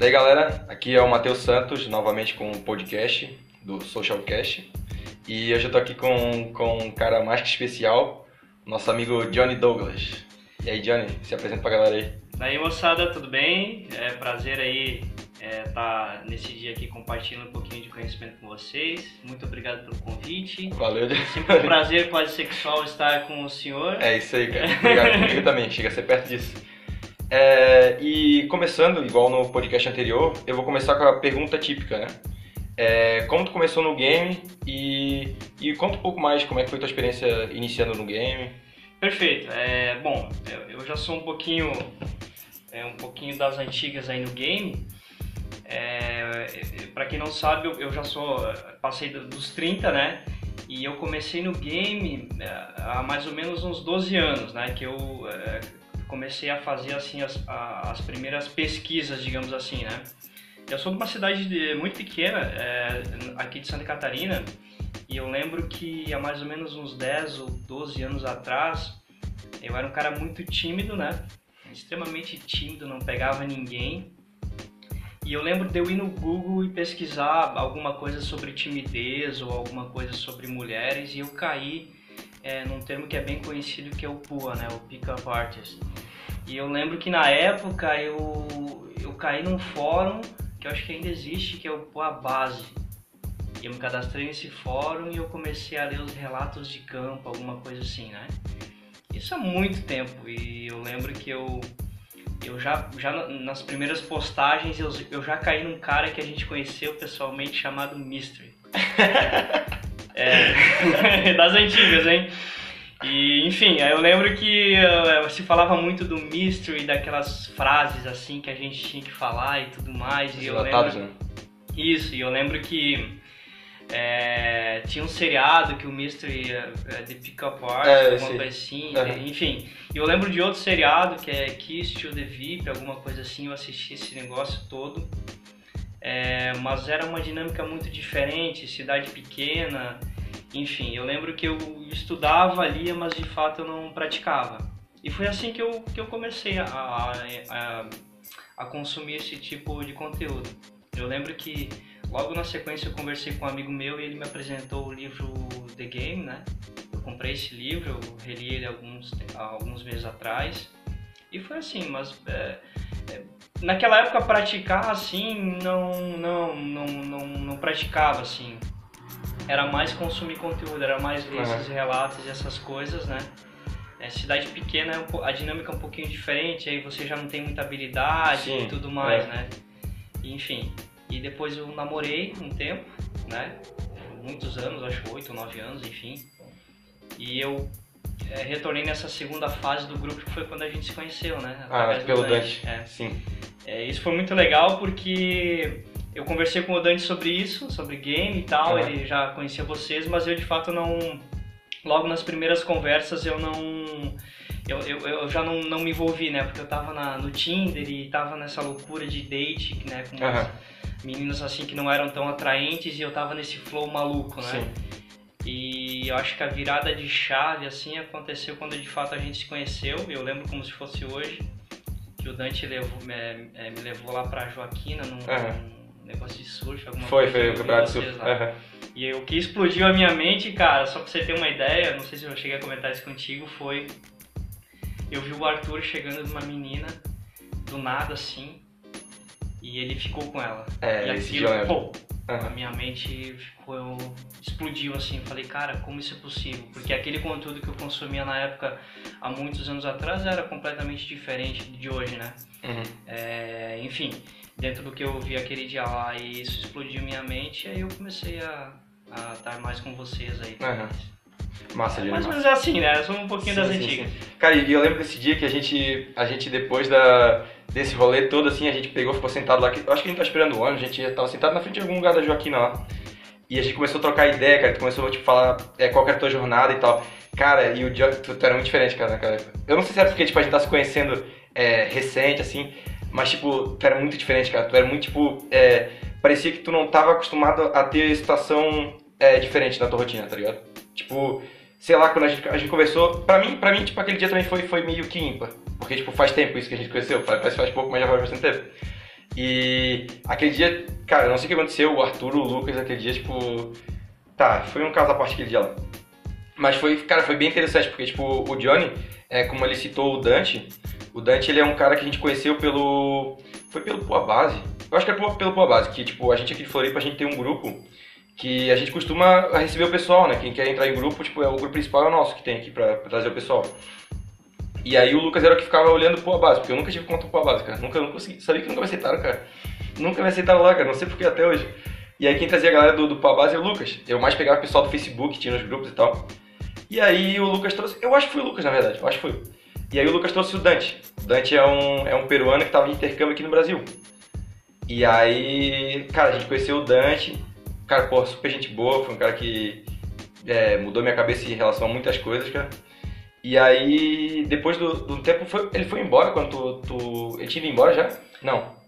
Daí galera, aqui é o Matheus Santos, novamente com o podcast do Socialcast. E hoje eu tô aqui com, com um cara mais que especial, nosso amigo Johnny Douglas. E aí Johnny, se apresenta pra galera aí. Daí moçada, tudo bem? É prazer aí estar é, tá nesse dia aqui compartilhando um pouquinho de conhecimento com vocês. Muito obrigado pelo convite. Valeu. É sempre um prazer quase sexual estar com o senhor. É isso aí, cara. Obrigado comigo também, chega a ser perto disso. É, e começando, igual no podcast anterior, eu vou começar com a pergunta típica, né? É, como tu começou no game e, e conta um pouco mais como é que foi tua experiência iniciando no game. Perfeito. É, bom, eu já sou um pouquinho, é, um pouquinho das antigas aí no game. É, para quem não sabe, eu, já sou passei dos 30, né? E eu comecei no game é, há mais ou menos uns 12 anos, né? Que eu é, comecei a fazer assim as, as primeiras pesquisas, digamos assim, né? Eu sou de uma cidade de, muito pequena, é, aqui de Santa Catarina, e eu lembro que há mais ou menos uns 10 ou 12 anos atrás, eu era um cara muito tímido, né? Extremamente tímido, não pegava ninguém. E eu lembro de eu ir no Google e pesquisar alguma coisa sobre timidez ou alguma coisa sobre mulheres e eu caí é, num termo que é bem conhecido que é o PUA, né? O Pick-up Artist. E eu lembro que na época eu, eu caí num fórum que eu acho que ainda existe, que é o PUA Base. E eu me cadastrei nesse fórum e eu comecei a ler os relatos de campo, alguma coisa assim, né? Isso há muito tempo e eu lembro que eu eu já, já nas primeiras postagens eu, eu já caí num cara que a gente conheceu pessoalmente chamado Mystery. é, das antigas, hein? E, enfim, eu lembro que uh, se falava muito do Mystery, daquelas frases assim que a gente tinha que falar e tudo mais. e eu lembro... né? Isso, e eu lembro que é, tinha um seriado que o Mystery é The Pickup Art, é, alguma coisa assim, uhum. enfim. E eu lembro de outro seriado que é Kiss to the VIP, alguma coisa assim, eu assisti esse negócio todo. É, mas era uma dinâmica muito diferente, cidade pequena, enfim. Eu lembro que eu estudava, lia, mas de fato eu não praticava. E foi assim que eu, que eu comecei a, a, a consumir esse tipo de conteúdo. Eu lembro que Logo na sequência eu conversei com um amigo meu e ele me apresentou o livro The Game, né? Eu comprei esse livro, eu reli ele alguns, alguns meses atrás e foi assim, mas é, é, naquela época praticar assim não, não, não, não, não praticava assim. Era mais consumir conteúdo, era mais ler uhum. esses relatos e essas coisas, né? É, cidade pequena a dinâmica é um pouquinho diferente, aí você já não tem muita habilidade Sim, e tudo mais, é. né? Enfim, e depois eu namorei um tempo, né? Muitos anos, acho oito, nove anos, enfim. E eu é, retornei nessa segunda fase do grupo que foi quando a gente se conheceu, né? Ah, Através ah, pelo Dante. Dante. É. Sim. É, isso foi muito legal porque eu conversei com o Dante sobre isso, sobre game e tal, uhum. ele já conhecia vocês, mas eu de fato não. Logo nas primeiras conversas eu não. Eu, eu, eu já não, não me envolvi, né? Porque eu tava na, no Tinder e tava nessa loucura de date, né? Com meninas assim que não eram tão atraentes e eu tava nesse flow maluco, né? Sim. E eu acho que a virada de chave assim aconteceu quando de fato a gente se conheceu. Eu lembro como se fosse hoje que o Dante levou, me, é, me levou lá pra Joaquina num, uhum. Negócio de surf, alguma foi, coisa. Foi, foi o campeonato de surf. Uhum. E o que explodiu a minha mente, cara, só pra você ter uma ideia, não sei se eu cheguei a comentar isso contigo, foi. Eu vi o Arthur chegando de uma menina, do nada assim, e ele ficou com ela. É, e aquilo, pô, uhum. a minha mente ficou, explodiu assim. Falei, cara, como isso é possível? Porque aquele conteúdo que eu consumia na época, há muitos anos atrás, era completamente diferente de hoje, né? Uhum. É, enfim, dentro do que eu vi aquele dia lá e isso explodiu minha mente, aí eu comecei a, a estar mais com vocês aí. Uhum. Massa, Mais ou menos é assim, né? Sou um pouquinho sim, das sim, antigas. Sim. Cara, e eu lembro desse dia que a gente, a gente depois da, desse rolê todo, assim, a gente pegou, ficou sentado lá, eu acho que a gente tá esperando o ônibus, a gente tava sentado na frente de algum lugar da Joaquina lá. E a gente começou a trocar ideia, cara, tu começou a tipo, falar é, qual era a tua jornada e tal. Cara, e o dia, tu, tu era muito diferente, cara, naquela época. Eu não sei se era porque, tipo, a gente tá se conhecendo é, recente, assim, mas, tipo, tu era muito diferente, cara. Tu era muito, tipo, é, parecia que tu não tava acostumado a ter situação é, diferente na tua rotina, tá ligado? Tipo, sei lá, quando a gente, a gente conversou, pra mim, pra mim, tipo, aquele dia também foi, foi meio que ímpar. Porque, tipo, faz tempo isso que a gente conheceu, faz, faz pouco, mas já faz bastante tempo. E aquele dia, cara, não sei o que aconteceu, o Arthur, o Lucas, aquele dia, tipo. Tá, foi um caso à parte aquele dia lá. Mas foi, cara, foi bem interessante, porque, tipo, o Johnny, é, como ele citou o Dante, o Dante ele é um cara que a gente conheceu pelo. Foi pelo Pua Base. Eu acho que é pelo Pua Base, que, tipo, a gente aqui de Floripa, a gente tem um grupo que a gente costuma receber o pessoal, né? Quem quer entrar em grupo, tipo, é o grupo principal é o nosso que tem aqui pra, pra trazer o pessoal. E aí o Lucas era o que ficava olhando pro base, porque eu nunca tive conta pro base, cara. Nunca, nunca consegui. Sabia que nunca me aceitaram, cara. Nunca me aceitaram lá, cara. Não sei porque até hoje. E aí quem trazia a galera do, do base é o Lucas. Eu mais pegava o pessoal do Facebook, tinha nos grupos e tal. E aí o Lucas trouxe. Eu acho que foi o Lucas, na verdade. Eu acho que foi. E aí o Lucas trouxe o Dante. O Dante é um, é um peruano que tava em intercâmbio aqui no Brasil. E aí, cara, a gente conheceu o Dante. Cara, pô, super gente boa. Foi um cara que é, mudou minha cabeça em relação a muitas coisas, cara. E aí, depois do, do tempo, foi, ele foi embora quando tu, tu, Ele tinha ido embora já? Não.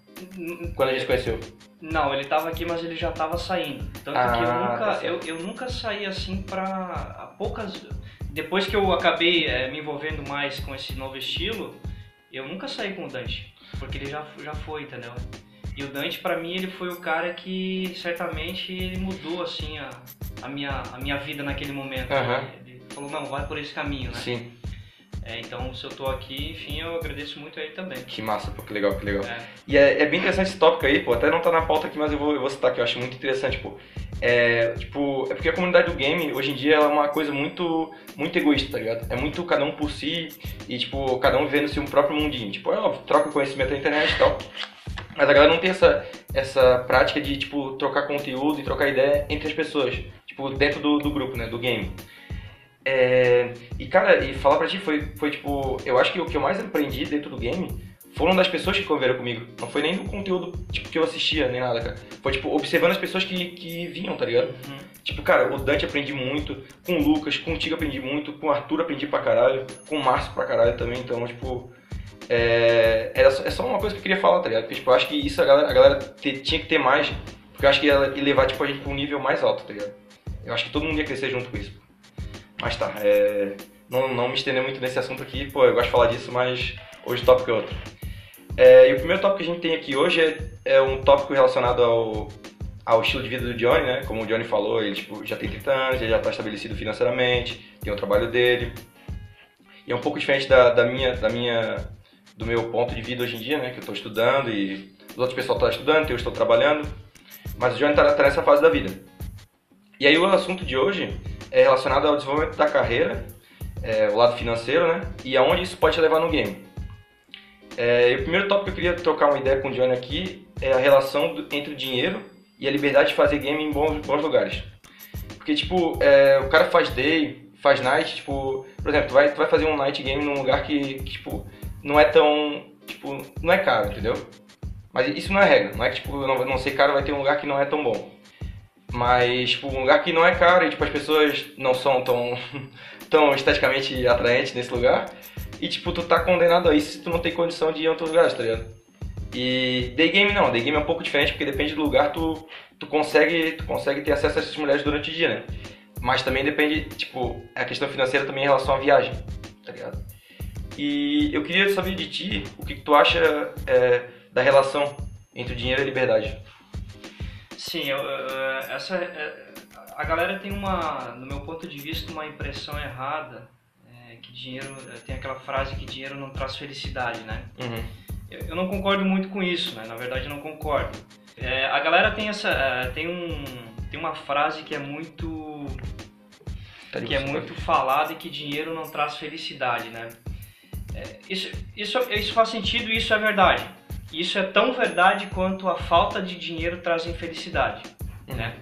Quando a gente conheceu? Não, ele tava aqui, mas ele já tava saindo. Tanto ah, que eu nunca, tá eu, eu nunca saí assim pra. poucas. Depois que eu acabei é, me envolvendo mais com esse novo estilo, eu nunca saí com o Dante. Porque ele já, já foi, entendeu? E o Dante, para mim, ele foi o cara que certamente ele mudou assim a, a, minha, a minha vida naquele momento. Uhum. Né? falou, não, vai por esse caminho, né? Sim. É, então, se eu tô aqui, enfim, eu agradeço muito a ele também. Que massa, pô, que legal, que legal. É. E é, é, bem interessante esse tópico aí, pô, até não tá na pauta aqui, mas eu vou, eu vou citar que eu acho muito interessante, pô. É, tipo, é porque a comunidade do game, hoje em dia, ela é uma coisa muito, muito egoísta, tá ligado? É muito cada um por si e, tipo, cada um vivendo-se um próprio mundinho. Tipo, é óbvio, troca conhecimento na internet e tal. Mas a galera não tem essa, essa prática de, tipo, trocar conteúdo e trocar ideia entre as pessoas. Tipo, dentro do, do grupo, né, do game. É, e cara, e falar pra ti foi, foi tipo, eu acho que o que eu mais aprendi dentro do game foram das pessoas que conviveram comigo. Não foi nem do conteúdo tipo, que eu assistia, nem nada, cara. Foi tipo, observando as pessoas que, que vinham, tá ligado? Uhum. Tipo, cara, o Dante aprendi muito, com o Lucas, contigo aprendi muito, com o Arthur aprendi pra caralho, com o Márcio pra caralho também, então, tipo. É, era só, é só uma coisa que eu queria falar, tá ligado? Porque, tipo, eu acho que isso a galera, a galera te, tinha que ter mais, porque eu acho que ia, ia levar, tipo, a gente pra um nível mais alto, tá ligado? Eu acho que todo mundo ia crescer junto com isso. Mas tá, é, não, não me estender muito nesse assunto aqui, pô, eu gosto de falar disso, mas hoje o tópico é outro. É, e o primeiro tópico que a gente tem aqui hoje é, é um tópico relacionado ao, ao estilo de vida do Johnny, né? Como o Johnny falou, ele tipo, já tem 30 anos, ele já está estabelecido financeiramente, tem o trabalho dele. E é um pouco diferente da, da, minha, da minha, do meu ponto de vida hoje em dia, né? Que eu estou estudando e os outros pessoal estão estudando, eu estou trabalhando. Mas o Johnny está tá nessa fase da vida. E aí o assunto de hoje é relacionado ao desenvolvimento da carreira, é, o lado financeiro, né? E aonde isso pode te levar no game. É, o primeiro tópico que eu queria trocar uma ideia com o Johnny aqui é a relação do, entre o dinheiro e a liberdade de fazer game em bons, bons lugares. Porque, tipo, é, o cara faz day, faz night, tipo... Por exemplo, tu vai, tu vai fazer um night game num lugar que, que, tipo, não é tão... Tipo, não é caro, entendeu? Mas isso não é regra. Não é que, tipo, não, não ser caro vai ter um lugar que não é tão bom. Mas, tipo, um lugar que não é caro e, tipo, as pessoas não são tão, tão esteticamente atraentes nesse lugar. E, tipo, tu tá condenado a isso se tu não tem condição de ir a outros lugares, tá ligado? E day game não, day game é um pouco diferente porque depende do lugar, tu, tu, consegue, tu consegue ter acesso a essas mulheres durante o dia, né? Mas também depende, tipo, a questão financeira também em relação à viagem, tá ligado? E eu queria saber de ti o que, que tu acha é, da relação entre o dinheiro e a liberdade. Sim, eu, essa, é, a galera tem uma, no meu ponto de vista, uma impressão errada que dinheiro tem aquela frase que dinheiro não traz felicidade, né? Uhum. Eu, eu, não concordo muito com isso, né? Na verdade, eu não concordo. É, a galera tem essa, é, tem um, tem uma frase que é muito, que é muito falada e que dinheiro não traz felicidade, né? É, isso, isso, isso faz sentido e isso é verdade. Isso é tão verdade quanto a falta de dinheiro traz infelicidade, uhum. né?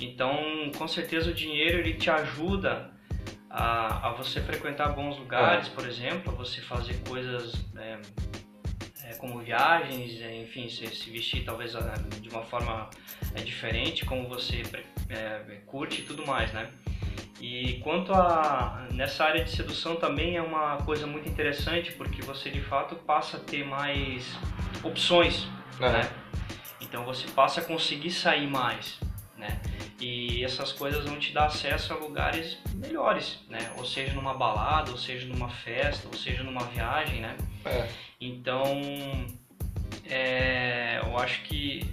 Então, com certeza o dinheiro ele te ajuda a, a você frequentar bons lugares, é. por exemplo, a você fazer coisas é, é, como viagens, é, enfim, se, se, vestir talvez é, de uma forma é, diferente, como você curte e tudo mais, né? E quanto a nessa área de sedução também é uma coisa muito interessante porque você de fato passa a ter mais opções, né? Então você passa a conseguir sair mais, né? E essas coisas vão te dar acesso a lugares melhores, né? Ou seja, numa balada, ou seja, numa festa, ou seja, numa viagem, né? É. Então, é, eu acho que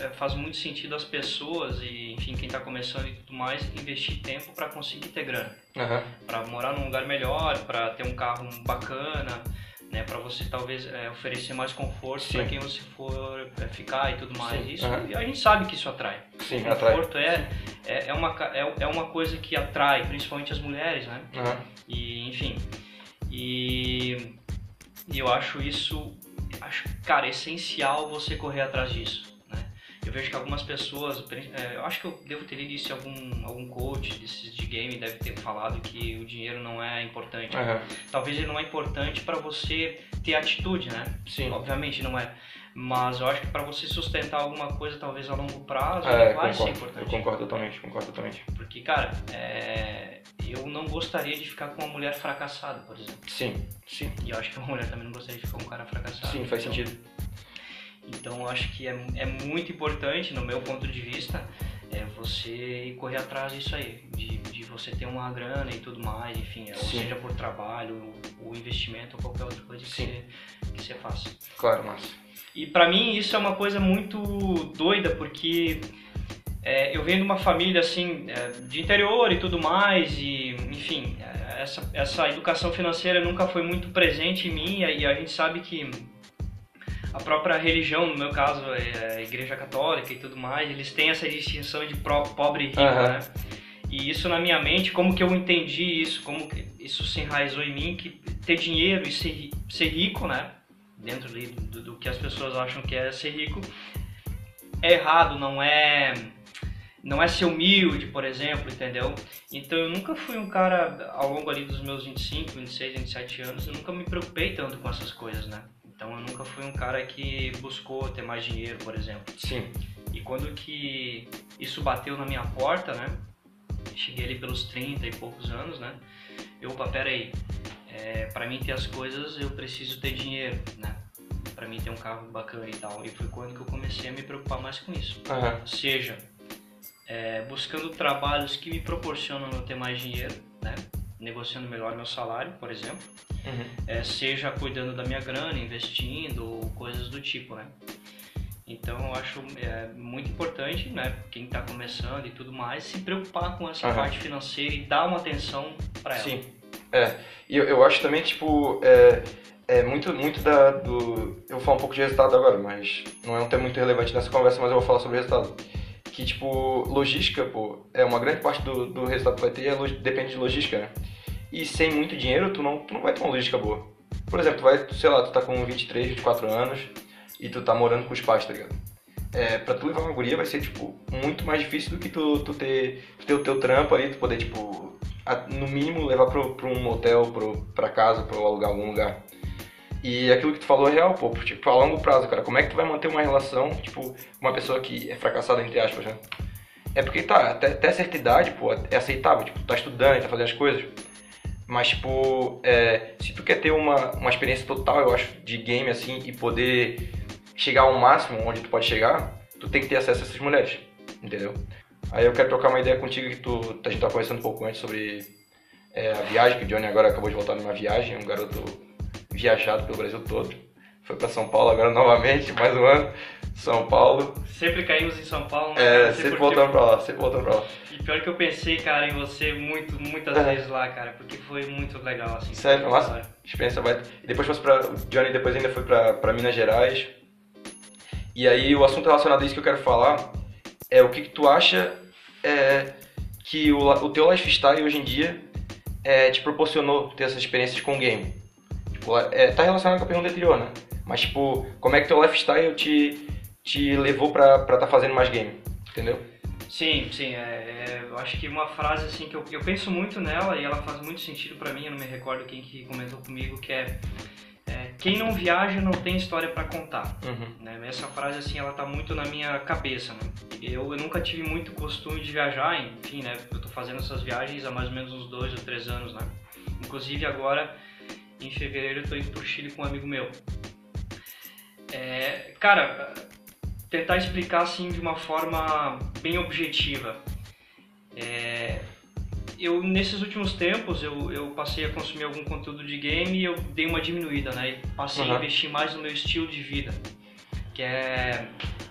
é, faz muito sentido as pessoas e, enfim, quem está começando e tudo mais, investir tempo para conseguir ter grana. Uhum. Para morar num lugar melhor, para ter um carro bacana, né, para você talvez é, oferecer mais conforto para quem você for é, ficar e tudo mais. Sim. Isso, uhum. A gente sabe que isso atrai. Sim, o conforto É, é, é, uma, é, é uma coisa que atrai, principalmente as mulheres, né? Uhum. E, enfim, e, e eu acho isso, acho, cara, essencial você correr atrás disso. Eu vejo que algumas pessoas, é, eu acho que eu devo ter lido isso em algum, algum coach desses de game, deve ter falado que o dinheiro não é importante. Uhum. Talvez ele não é importante para você ter atitude, né? Sim. Obviamente não é. Mas eu acho que para você sustentar alguma coisa, talvez a longo prazo, é, vai concordo, ser importante. Eu concordo totalmente, concordo totalmente. Porque, cara, é, eu não gostaria de ficar com uma mulher fracassada, por exemplo. Sim, sim. E eu acho que uma mulher também não gostaria de ficar com um cara fracassado. Sim, faz então, sentido. Então acho que é, é muito importante, no meu ponto de vista, é você correr atrás disso aí, de, de você ter uma grana e tudo mais, enfim, ou seja por trabalho, o investimento ou qualquer outra coisa que você, que você faça. Claro, mas E para mim isso é uma coisa muito doida, porque é, eu venho de uma família assim, é, de interior e tudo mais, e enfim, é, essa, essa educação financeira nunca foi muito presente em mim, e a gente sabe que a própria religião, no meu caso, é a igreja católica e tudo mais, eles têm essa distinção de pobre e rico, uhum. né? E isso na minha mente, como que eu entendi isso, como que isso se enraizou em mim, que ter dinheiro e ser, ser rico, né? Dentro do, do que as pessoas acham que é ser rico, é errado, não é não é ser humilde, por exemplo, entendeu? Então eu nunca fui um cara, ao longo ali dos meus 25, 26, 27 anos, eu nunca me preocupei tanto com essas coisas, né? Então eu nunca fui um cara que buscou ter mais dinheiro, por exemplo. Sim. E quando que isso bateu na minha porta, né? Cheguei ali pelos 30 e poucos anos, né? Eu, opa, pera aí. É, para mim ter as coisas eu preciso ter dinheiro, né? Para mim ter um carro bacana e tal. E foi quando que eu comecei a me preocupar mais com isso. Uhum. Ou seja, é, buscando trabalhos que me proporcionam eu ter mais dinheiro, né? Negociando melhor meu salário, por exemplo, uhum. é, seja cuidando da minha grana, investindo ou coisas do tipo, né? Então eu acho é, muito importante, né, quem está começando e tudo mais, se preocupar com essa uhum. parte financeira e dar uma atenção para ela. Sim, é. E eu, eu acho também, tipo, é, é muito, muito da, do... Eu vou falar um pouco de resultado agora, mas não é um tema muito relevante nessa conversa, mas eu vou falar sobre resultado que, tipo, logística, pô, é uma grande parte do, do resultado que vai ter é, depende de logística, né? E sem muito dinheiro, tu não, tu não vai ter uma logística boa. Por exemplo, tu vai, sei lá, tu tá com 23, 24 anos e tu tá morando com os pais, tá ligado? É, pra tu levar uma guria vai ser, tipo, muito mais difícil do que tu, tu ter, ter o teu trampo ali, tu poder, tipo, no mínimo levar pro um hotel, pro, pra casa, pro alugar algum lugar. E aquilo que tu falou é real, pô, tipo, a longo prazo, cara. Como é que tu vai manter uma relação, tipo, uma pessoa que é fracassada, entre aspas, né? É porque tá, até, até certa idade, pô, é aceitável, tipo, tá estudando, tá fazendo as coisas. Mas, tipo, é, se tu quer ter uma, uma experiência total, eu acho, de game, assim, e poder chegar ao máximo onde tu pode chegar, tu tem que ter acesso a essas mulheres, entendeu? Aí eu quero trocar uma ideia contigo que tu, a gente tá conversando um pouco antes sobre é, a viagem, que o Johnny agora acabou de voltar numa viagem, um garoto viajado pelo Brasil todo. Foi para São Paulo agora novamente, mais um ano. São Paulo. Sempre caímos em São Paulo, né? É, sempre voltando pra lá, sempre voltando pra lá. E pior que eu pensei, cara, em você muito, muitas é. vezes lá, cara, porque foi muito legal, assim. Sério, nossa, experiência vai. E depois fosse pra. O Johnny depois ainda foi pra, pra Minas Gerais. E aí o assunto relacionado a isso que eu quero falar é o que, que tu acha é, que o, o teu lifestyle hoje em dia é, te proporcionou ter essas experiências com o game. Tipo, é, tá relacionado com a pergunta anterior, né? Mas, tipo, como é que teu lifestyle te, te levou pra estar tá fazendo mais game? Entendeu? Sim, sim. É, é, eu acho que uma frase assim que eu, eu penso muito nela e ela faz muito sentido para mim, eu não me recordo quem que comentou comigo, que é, é quem não viaja não tem história para contar. Uhum. Né? Essa frase assim, ela tá muito na minha cabeça. Né? Eu, eu nunca tive muito costume de viajar, enfim, né? Eu tô fazendo essas viagens há mais ou menos uns dois ou três anos, né? Inclusive agora em fevereiro eu tô indo pro Chile com um amigo meu. É, cara, tentar explicar assim de uma forma bem objetiva. É, eu nesses últimos tempos eu, eu passei a consumir algum conteúdo de game e eu dei uma diminuída, né? E passei uhum. a investir mais no meu estilo de vida. Que é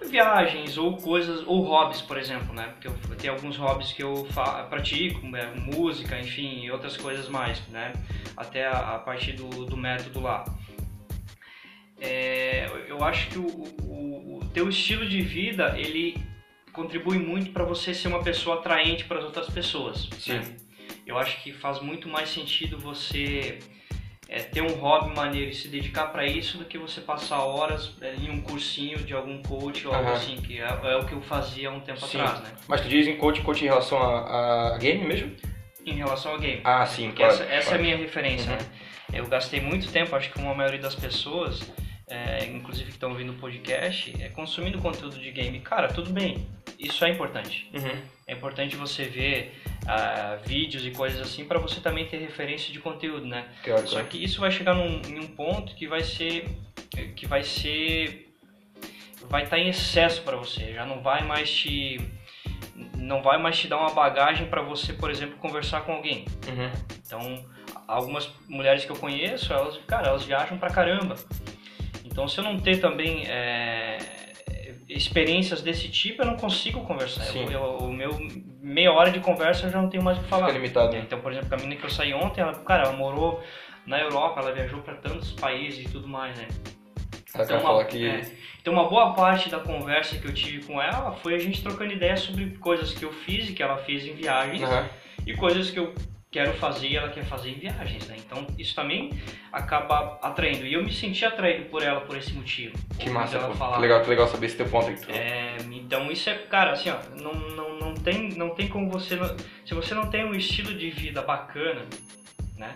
viagens ou coisas, ou hobbies, por exemplo, né? Porque eu tenho alguns hobbies que eu pratico, né? música, enfim, e outras coisas mais, né? Até a, a partir do, do método lá. É, eu acho que o, o, o teu estilo de vida, ele contribui muito para você ser uma pessoa atraente para as outras pessoas. Sim. Né? Eu acho que faz muito mais sentido você é, ter um hobby maneiro e se dedicar para isso do que você passar horas é, em um cursinho de algum coach ou algo assim, que é, é, o que eu fazia um tempo sim. atrás, né? Mas tu diz em coach, coach em relação a, a game mesmo? Em relação ao game. Ah, sim, claro. Essa, essa claro. é a minha referência, uhum. né? Eu gastei muito tempo, acho que como a maioria das pessoas, é, inclusive que estão ouvindo o podcast, é consumindo conteúdo de game. Cara, tudo bem, isso é importante. Uhum. É importante você ver uh, vídeos e coisas assim para você também ter referência de conteúdo, né? Claro, Só que isso vai chegar num, em um ponto que vai ser que vai ser vai estar tá em excesso para você, já não vai mais te não vai mais te dar uma bagagem para você, por exemplo, conversar com alguém. Uhum. Então, algumas mulheres que eu conheço, elas, cara, elas viajam pra caramba. Então, se eu não ter também é, experiências desse tipo, eu não consigo conversar. Eu, eu, o meu meia hora de conversa eu já não tenho mais o que falar. Fica limitado. Né? Então, por exemplo, a menina que eu saí ontem, ela, cara, ela morou na Europa, ela viajou para tantos países e tudo mais, né? Ela então, uma, falar que... É, então, uma boa parte da conversa que eu tive com ela foi a gente trocando ideias sobre coisas que eu fiz e que ela fez em viagens uhum. e coisas que eu quero fazer e ela quer fazer em viagens, né? Então isso também acaba atraindo. E eu me senti atraído por ela por esse motivo. Que massa, ela falar, que legal, que legal saber esse teu ponto aí. É, então isso é, cara, assim, ó, não, não, não, tem, não tem como você... Se você não tem um estilo de vida bacana, né?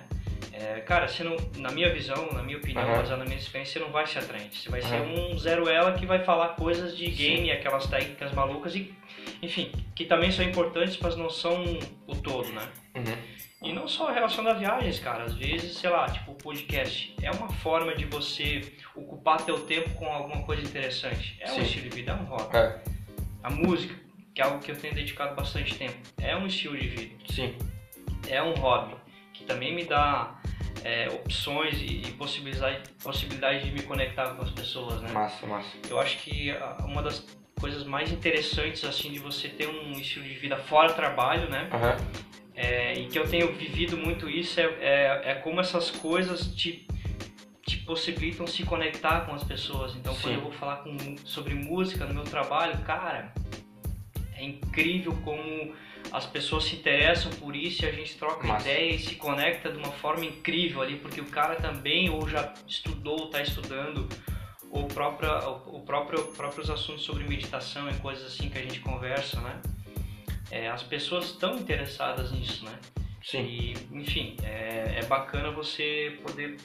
É, cara, você não, na minha visão, na minha opinião, uhum. baseada na minha experiência, você não vai ser atraente. Você vai uhum. ser um zero ela que vai falar coisas de game, Sim. aquelas técnicas malucas e, enfim, que também são importantes, mas não são o todo, né? Uhum. E não só a viagens, cara. Às vezes, sei lá, tipo, o podcast é uma forma de você ocupar teu tempo com alguma coisa interessante. É Sim. um estilo de vida, é um hobby. É. A música, que é algo que eu tenho dedicado bastante tempo, é um estilo de vida. Sim. É um hobby que também me dá é, opções e, e possibilidade, possibilidade de me conectar com as pessoas, né? Massa, massa. Eu acho que uma das coisas mais interessantes, assim, de você ter um estilo de vida fora trabalho, né? Uhum é, e que eu tenho vivido muito isso é, é, é, como essas coisas te, te possibilitam se conectar com as pessoas. Então, Sim. quando eu vou falar com, sobre música no meu trabalho, cara, é incrível como as pessoas se interessam por isso e a gente troca Massa. ideia e se conecta de uma forma incrível ali, porque o cara também ou já estudou, está estudando, ou própria, o próprio, próprios assuntos sobre meditação e coisas assim que a gente conversa, né? é, as pessoas estão interessadas nisso, né? Sim. E, enfim, é, é bacana você poder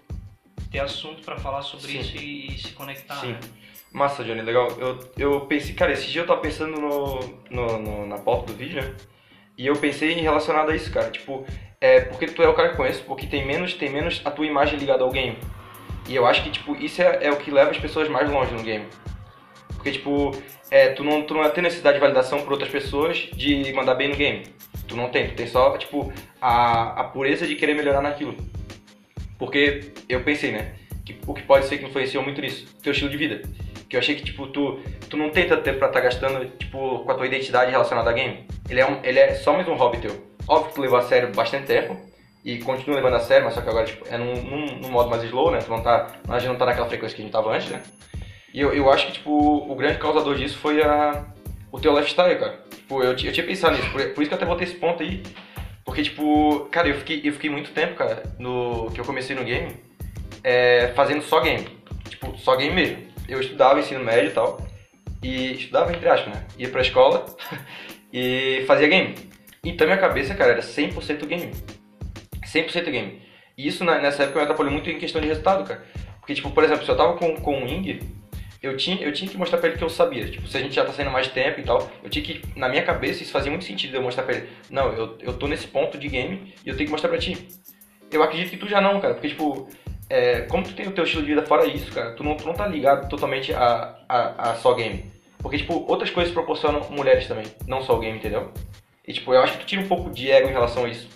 ter assunto para falar sobre Sim. isso e, e, se conectar. Sim. Né? Massa, Johnny, legal. Eu, eu pensei, cara, esse dia eu tava pensando no, no, no, na pauta do vídeo, né? E eu pensei em relacionado a isso, cara. Tipo, é porque tu é o cara que conheço, porque tem menos, tem menos a tua imagem ligada ao game. E eu acho que, tipo, isso é, é o que leva as pessoas mais longe no game. Porque, tipo, é, tu, não, tu não tem necessidade de validação por outras pessoas de mandar bem no game. Tu não tem, tu tem só, tipo, a, a pureza de querer melhorar naquilo. Porque eu pensei, né? Que, o que pode ser que influenciou muito nisso, teu estilo de vida. Que eu achei que, tipo, tu, tu não tem tanto tempo pra estar tá gastando, tipo, com a tua identidade relacionada a game. Ele é, um, ele é só mais um hobby teu. Óbvio que tu levou a sério bastante tempo, e continua levando a sério, mas só que agora, tipo, é num, num, num modo mais slow, né? Tu não tá, a gente não tá naquela frequência que a gente tava antes, né? E eu, eu acho que, tipo, o grande causador disso foi a, o teu lifestyle, cara. Tipo, eu, eu tinha pensado nisso, por, por isso que eu até botei esse ponto aí. Porque, tipo, cara, eu fiquei, eu fiquei muito tempo, cara, no que eu comecei no game, é, fazendo só game. Tipo, só game mesmo. Eu estudava ensino médio e tal. E estudava, entre aspas, né? Ia pra escola e fazia game. Então minha cabeça, cara, era 100% game. 100% game. E isso nessa época me atrapalhou muito em questão de resultado, cara. Porque, tipo, por exemplo, se eu tava com, com o Ing, eu tinha, eu tinha que mostrar pra ele que eu sabia. Tipo, se a gente já tá saindo mais tempo e tal, eu tinha que, na minha cabeça, isso fazia muito sentido eu mostrar pra ele. Não, eu, eu tô nesse ponto de game e eu tenho que mostrar pra ti. Eu acredito que tu já não, cara, porque, tipo, é, como tu tem o teu estilo de vida fora isso, cara, tu não, tu não tá ligado totalmente a, a, a só game. Porque, tipo, outras coisas proporcionam mulheres também, não só o game, entendeu? E, tipo, eu acho que tu tira um pouco de ego em relação a isso.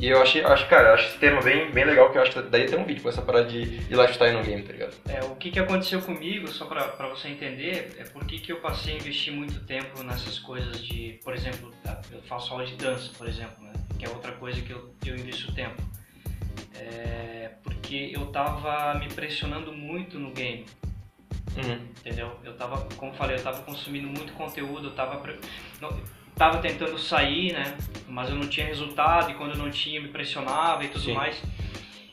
E eu achei, acho, cara, acho esse termo bem, bem legal, que eu acho que daí tem um vídeo com essa parada de, de lifestyle no game, tá ligado? É, o que, que aconteceu comigo, só pra, pra você entender, é por que, eu passei a investir muito tempo nessas coisas de, por exemplo, eu faço aula de dança, por exemplo, né? Que é outra coisa que eu, eu invisto tempo. É, porque eu tava me pressionando muito no game. Uhum. Entendeu? Eu tava, como falei, eu tava consumindo muito conteúdo, eu tava. Não, tava tentando sair, né? Mas eu não tinha resultado e quando eu não tinha me pressionava e tudo Sim. mais.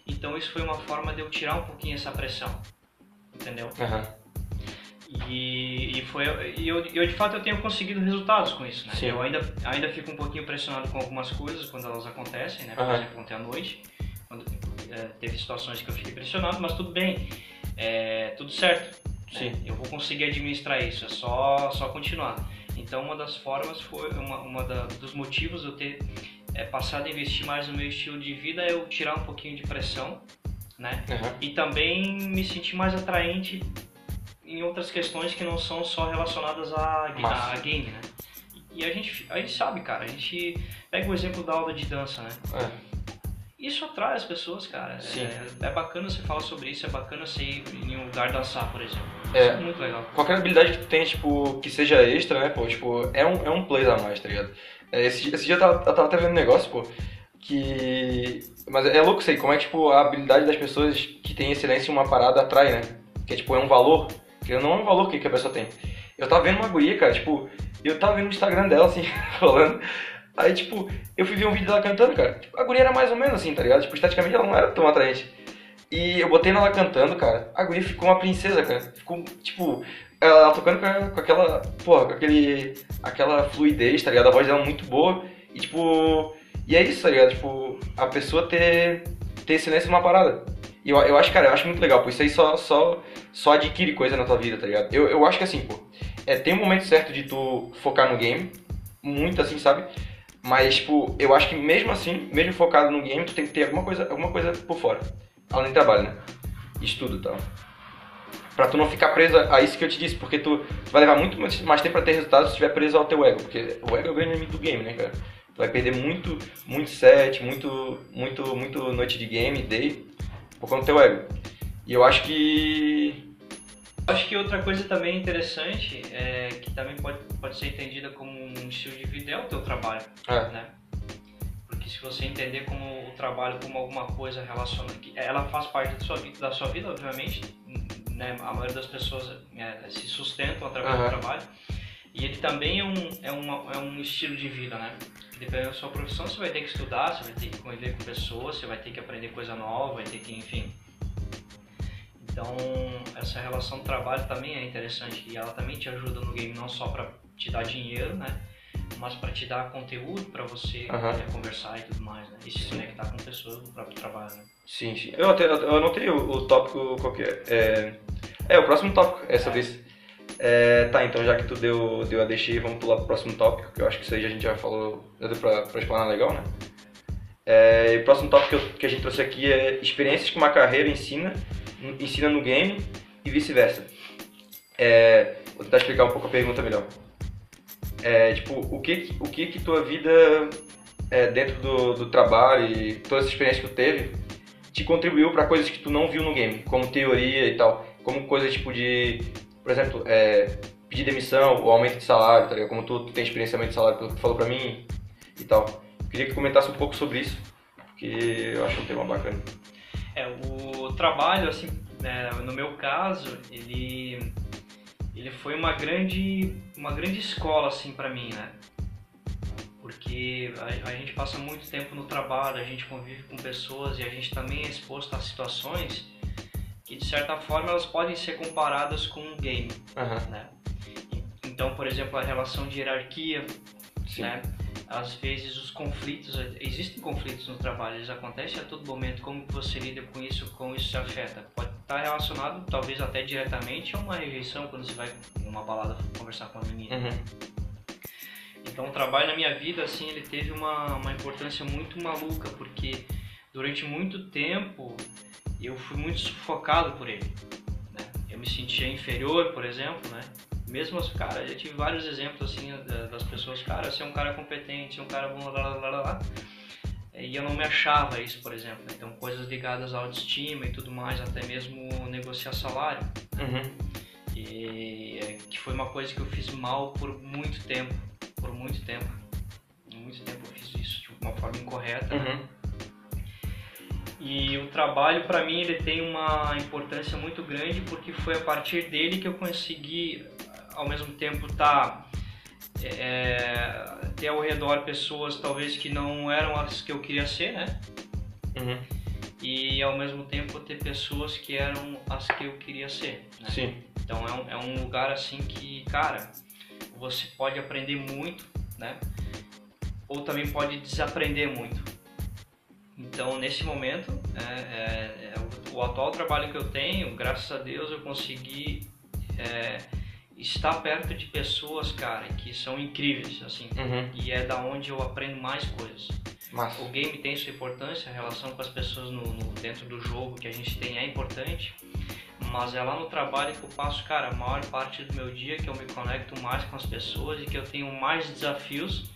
Então isso foi uma forma de eu tirar um pouquinho essa pressão, entendeu? Uhum. E, e foi e eu, eu de fato eu tenho conseguido resultados com isso, né? Sim. Eu ainda ainda fico um pouquinho pressionado com algumas coisas quando elas acontecem, né? Por uhum. exemplo, ontem à noite, quando é, teve situações que eu fiquei pressionado, mas tudo bem, é, tudo certo. Né? Sim. Eu vou conseguir administrar isso, é só só continuar. Então, uma das formas foi, uma, uma da, dos motivos eu ter é, passado a investir mais no meu estilo de vida é eu tirar um pouquinho de pressão, né? Uhum. E também me sentir mais atraente em outras questões que não são só relacionadas a, a game, né? E a gente, a gente sabe, cara, a gente pega o exemplo da aula de dança, né? É isso atrai as pessoas, cara. Sim. É, é, bacana você falar sobre isso, é bacana você ir em um lugar dançar, por exemplo. É, é muito legal. Qualquer habilidade que tu tenha, tipo, que seja extra, né, pô, tipo, é um, é um plus a mais, tá ligado? É, esse, esse dia eu tava, eu tava até vendo um negócio, pô, que... Mas é louco sei como é que, tipo, a habilidade das pessoas que têm excelência em uma parada atrai, né? Que, é, tipo, é um valor, que não é um valor que, que a pessoa tem. Eu tava vendo uma guria, cara, tipo, eu tava vendo o Instagram dela, assim, falando... Aí, tipo, eu fui ver um vídeo dela cantando, cara. Tipo, a guria era mais ou menos assim, tá ligado? Tipo, esteticamente ela não era tão atraente. E eu botei ela cantando, cara. A guria ficou uma princesa, cara. Ficou, tipo, ela, ela tocando com, com, aquela, porra, com aquele, aquela fluidez, tá ligado? A voz dela muito boa. E, tipo, e é isso, tá ligado? Tipo, a pessoa ter, ter excelência numa parada. E eu, eu acho, cara, eu acho muito legal, pô. Isso aí só, só, só adquire coisa na tua vida, tá ligado? Eu, eu acho que assim, pô, é, tem um momento certo de tu focar no game, muito assim, sabe? Mas, tipo, eu acho que mesmo assim, mesmo focado no game, tu tem que ter alguma coisa, alguma coisa por fora. Além do trabalho, né? Estudo e tal. Pra tu não ficar preso a isso que eu te disse, porque tu, tu vai levar muito mais tempo pra ter resultados se estiver preso ao teu ego. Porque o ego é o grande inimigo do game, né, cara? Tu vai perder muito, muito set, muito, muito, muito noite de game, day, por conta do teu ego. E eu acho que Acho que outra coisa também interessante, é, que também pode, pode ser entendida como um estilo de vida, é o teu trabalho, é. né? Porque se você entender como o trabalho como alguma coisa relacionada, ela faz parte da sua vida, da sua vida obviamente, né? A maioria das pessoas é, se sustentam através uhum. do trabalho. E ele também é um, é, uma, é um estilo de vida, né? Dependendo da sua profissão, você vai ter que estudar, você vai ter que conviver com pessoas, você vai ter que aprender coisa nova, vai ter que, enfim, então, essa relação de trabalho também é interessante e ela também te ajuda no game não só para te dar dinheiro, né? Mas para te dar conteúdo para você uhum. conversar e tudo mais, né? E se conectar com pessoas do próprio trabalho, né? Sim, sim. Eu, até, eu anotei o, o tópico qualquer. É, é, o próximo tópico é sobre isso. É, tá, então já que tu deu, deu a deixa, vamos pular pro próximo tópico, que eu acho que isso aí a gente já falou, já deu pra, pra explanar legal, né? É, o próximo tópico que, eu, que a gente trouxe aqui é experiências que uma carreira ensina ensina no game e vice-versa. É, vou tentar explicar um pouco a pergunta melhor. É, tipo, o que, o que que tua vida é, dentro do, do trabalho e toda essa experiência que tu teve te contribuiu para coisas que tu não viu no game, como teoria e tal, como coisa tipo de, por exemplo, é, pedir demissão ou aumento de salário, tá ligado? Como tu, tu tem experiência aumento de salário, pelo que tu falou pra mim e tal. Queria que comentasse um pouco sobre isso, porque eu acho um tema bacana. É, o trabalho, assim, né, no meu caso, ele, ele foi uma grande, uma grande escola, assim, para mim, né? Porque a, a, gente passa muito tempo no trabalho, a gente convive com pessoas e a gente também é exposto a situações que, de certa forma, elas podem ser comparadas com um game, uhum. né? Então, por exemplo, a relação de hierarquia, Sim. né? Às vezes os conflitos, existem conflitos no trabalho, eles acontecem a todo momento, como você lida com isso, como isso se afeta? Pode estar relacionado, talvez até diretamente, a uma rejeição quando você vai em uma balada conversar com a menina. Uhum. Então o trabalho na minha vida, assim, ele teve uma, uma importância muito maluca, porque durante muito tempo eu fui muito sufocado por ele. Né? Eu me sentia inferior, por exemplo, né? Mesmo, cara, eu tive vários exemplos assim das pessoas, cara, você é um cara competente, é um cara bom, lá, lá, lá, lá. e eu não me achava isso, por exemplo. Então, coisas ligadas à autoestima e tudo mais, até mesmo negociar salário. Uhum. E é, que foi uma coisa que eu fiz mal por muito tempo. Por muito tempo. Muito tempo eu fiz isso de uma forma incorreta. Né? Uhum. Né? E o trabalho, para mim, ele tem uma importância muito grande porque foi a partir dele que eu consegui, ao mesmo tempo. Tá é, ter ao redor pessoas talvez que não eram as que eu queria ser, né? Uhum. E ao mesmo tempo ter pessoas que eram as que eu queria ser. Né? Sim. Então é um, é um lugar assim que, cara, você pode aprender muito, né? Ou também pode desaprender muito. Então, nesse momento, é, é, é o, o, atual trabalho que eu tenho, graças a Deus, eu consegui é, estar perto de pessoas, cara, que são incríveis, assim, uhum. e é da onde eu aprendo mais coisas. Massa. O game tem sua importância, a relação com as pessoas no, no, dentro do jogo que a gente tem é importante, mas é lá no trabalho que eu passo, cara, a maior parte do meu dia que eu me conecto mais com as pessoas e que eu tenho mais desafios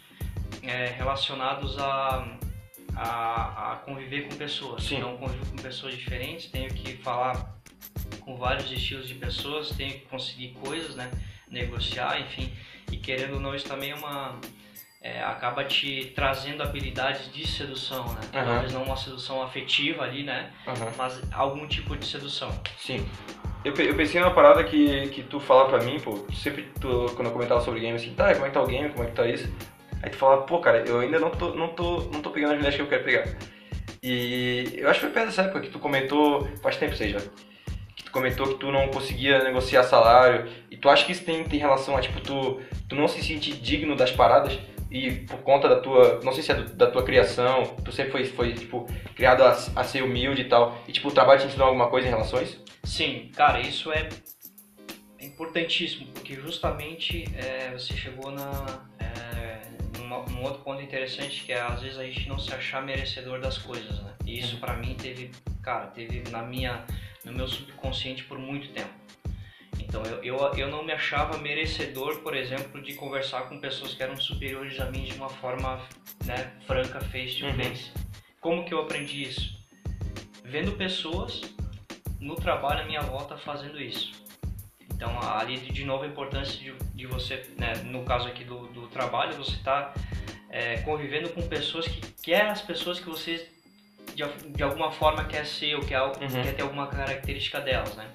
é, relacionados a, a, a, conviver com pessoas. Sim. Então, convivo com pessoas diferentes, tenho que falar com vários estilos de pessoas, tenho que conseguir coisas, né? Negociar, enfim. E querendo ou não, isso também é uma. É, acaba te trazendo habilidades de sedução, né? Uhum. Talvez não uma sedução afetiva ali, né? Uhum. Mas algum tipo de sedução. Sim. Eu, eu pensei numa parada que, que tu fala pra mim, pô, sempre tu, quando eu comentava sobre game, assim, tá, como é que tá o game, como é que tá isso? Aí tu fala, pô, cara, eu ainda não tô, não tô, não tô pegando as mulheres que eu quero pegar. E eu acho que foi perto dessa época que tu comentou, faz tempo seja, tu comentou que tu não conseguia negociar salário, e tu acha que isso tem, tem relação a, tipo, tu, tu não se sentir digno das paradas, e por conta da tua, não sei se é do, da tua criação, tu sempre foi, foi tipo, criado a, a, ser humilde e tal, e tipo, o trabalho te ensinou alguma coisa em relação a isso? Sim, cara, isso é importantíssimo, porque justamente é, você chegou na, é, numa, num outro ponto interessante, que é às vezes a gente não se achar merecedor das coisas, né? E isso uhum. para mim teve, cara, teve na minha no meu subconsciente por muito tempo. Então eu, eu, eu não me achava merecedor, por exemplo, de conversar com pessoas que eram superiores a mim de uma forma né, franca, face to uhum. face. Uhum. Como que eu aprendi isso? Vendo pessoas no trabalho à minha volta fazendo isso. Então ali de novo a importância de, de você, né, no caso aqui do, do trabalho, você está é, convivendo com pessoas que quer as pessoas que você de, de alguma forma quer ser ou quer, uhum. quer ter alguma característica delas, né?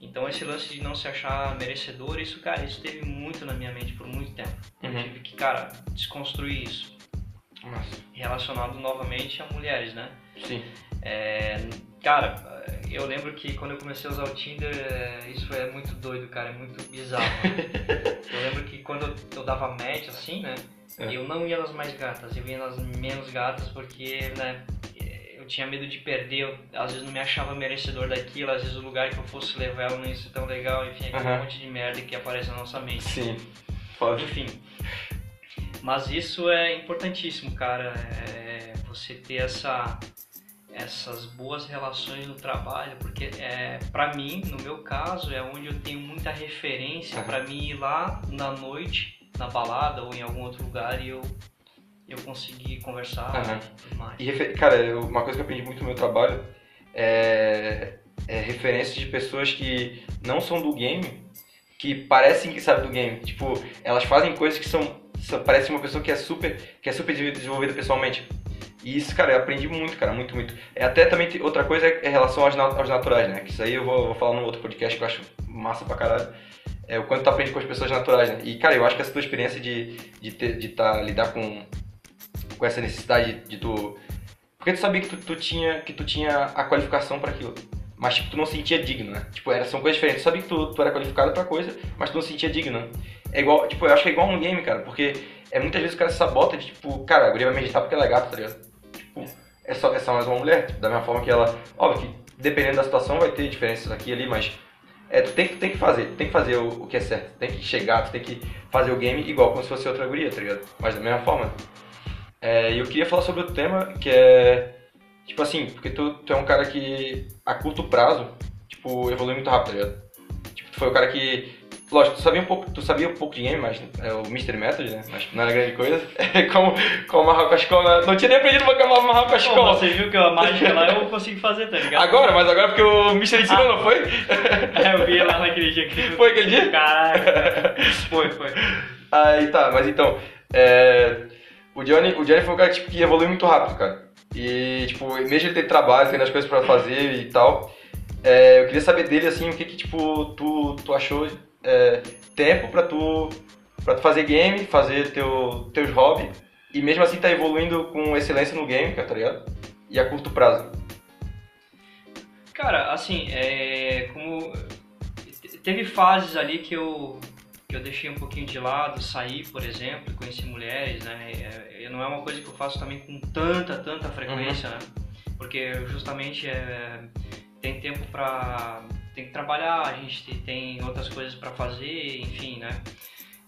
Então esse lance de não se achar merecedor, isso, cara, isso teve muito na minha mente por muito tempo. Uhum. Eu tive que, cara, desconstruir isso. Nossa. Relacionado novamente a mulheres, né? Sim. É, cara, eu lembro que quando eu comecei a usar o Tinder, é, isso é muito doido, cara, é muito bizarro. eu lembro que quando eu dava match, assim, né? É. Eu não ia nas mais gatas, eu ia nas menos gatas porque, né? Tinha medo de perder, eu, às vezes não me achava merecedor daquilo, às vezes o lugar que eu fosse levar ela não ia ser tão legal, enfim, aquele uhum. monte de merda que aparece na nossa mente. Sim, pode. Enfim. Mas isso é importantíssimo, cara, é você ter essa, essas boas relações no trabalho, porque é, para mim, no meu caso, é onde eu tenho muita referência uhum. para mim ir lá na noite, na balada ou em algum outro lugar e eu eu consegui conversar uhum. mais. E, cara, uma coisa que eu aprendi muito no meu trabalho é, é referências de pessoas que não são do game, que parecem que sabem do game. Tipo, elas fazem coisas que são, são parece uma pessoa que é super, que é super desenvolvida pessoalmente. E isso, cara, eu aprendi muito, cara, muito, muito. É até também outra coisa é em relação aos, aos naturais, né? Que isso aí eu vou, vou falar num outro podcast que eu acho massa pra caralho. É o quanto tu aprende com as pessoas naturais, né? E, cara, eu acho que essa tua experiência de, de, ter, de tá, lidar com com essa necessidade de tu. Porque tu sabia que tu, tu tinha, que tu tinha a qualificação para aquilo. Mas tipo, tu não sentia digno, né? Tipo, era, são coisas diferentes. Tu sabia que tu, tu era qualificado pra coisa, mas tu não sentia digno. É igual, tipo, eu acho que é igual um game, cara, porque é muitas vezes o cara se sabota de tipo, cara, a guria vai meditar porque ela é gata, tá ligado? Tipo, é só, é só mais uma mulher, tipo, da mesma forma que ela. Óbvio que dependendo da situação vai ter diferenças aqui e ali, mas é, tu tem, tu tem que fazer, tu tem que fazer o, o que é certo, tem que chegar, tu tem que fazer o game igual como se fosse outra guria, tá ligado? Mas da mesma forma. É, eu queria falar sobre o tema que é, tipo assim, porque tu, tu é um cara que a curto prazo, tipo, evolui muito rápido, tá ligado? Tipo, tu foi o cara que Lógico, tu sabia um pouco, tu sabia um pouco de game, mas é o Mystery Method, né? Mas não era grande coisa. como, como amarrar com a escola. Não tinha nem aprendido como amarrar com a escola. Você viu que a mágica lá eu consigo fazer, tá ligado? Agora, mas agora porque o Mystery ensinou, ah, não foi? é, eu vi lá naquele dia que Foi aquele dia? Caraca. Foi, foi. Aí tá, mas então. É... O Johnny, o Johnny foi um cara tipo, que evoluiu muito rápido, cara. E, tipo, mesmo ele ter trabalho, tendo as coisas pra fazer e tal, é, eu queria saber dele, assim, o que que, tipo, tu, tu achou é, tempo pra tu, pra tu fazer game, fazer teu, teus hobbies, e mesmo assim tá evoluindo com excelência no game, tá ligado? E a curto prazo. Cara, assim, é, como... Teve fases ali que eu que eu deixei um pouquinho de lado, sair, por exemplo, conhecer mulheres, né? É, não é uma coisa que eu faço também com tanta, tanta frequência, uhum. né? Porque justamente é, tem tempo para tem que trabalhar, a gente tem outras coisas para fazer, enfim, né?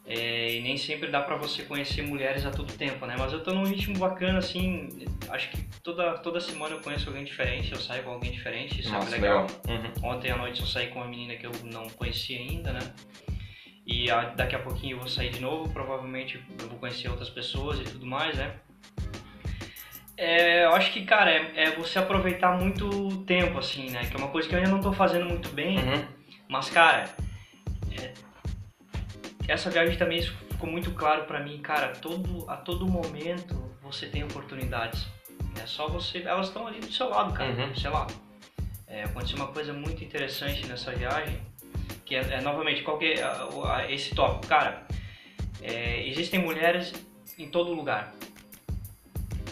É, e nem sempre dá para você conhecer mulheres a todo tempo, né? Mas eu tô num ritmo bacana, assim, acho que toda, toda semana eu conheço alguém diferente, eu saio com alguém diferente, isso Nossa, é legal. legal. Uhum. Ontem à noite eu saí com uma menina que eu não conhecia ainda, né? E daqui a pouquinho eu vou sair de novo, provavelmente eu vou conhecer outras pessoas e tudo mais, né? É, eu acho que, cara, é, é, você aproveitar muito o tempo, assim, né? Que é uma coisa que eu ainda não tô fazendo muito bem. Uhum. Mas, cara, é, essa viagem também ficou muito claro para mim, cara, todo, a todo momento você tem oportunidades. É só você. Elas estão ali do seu lado, cara. Uhum. Sei lá. É, aconteceu uma coisa muito interessante nessa viagem que é, é novamente, qual que é esse tópico? Cara, é, existem mulheres em todo lugar.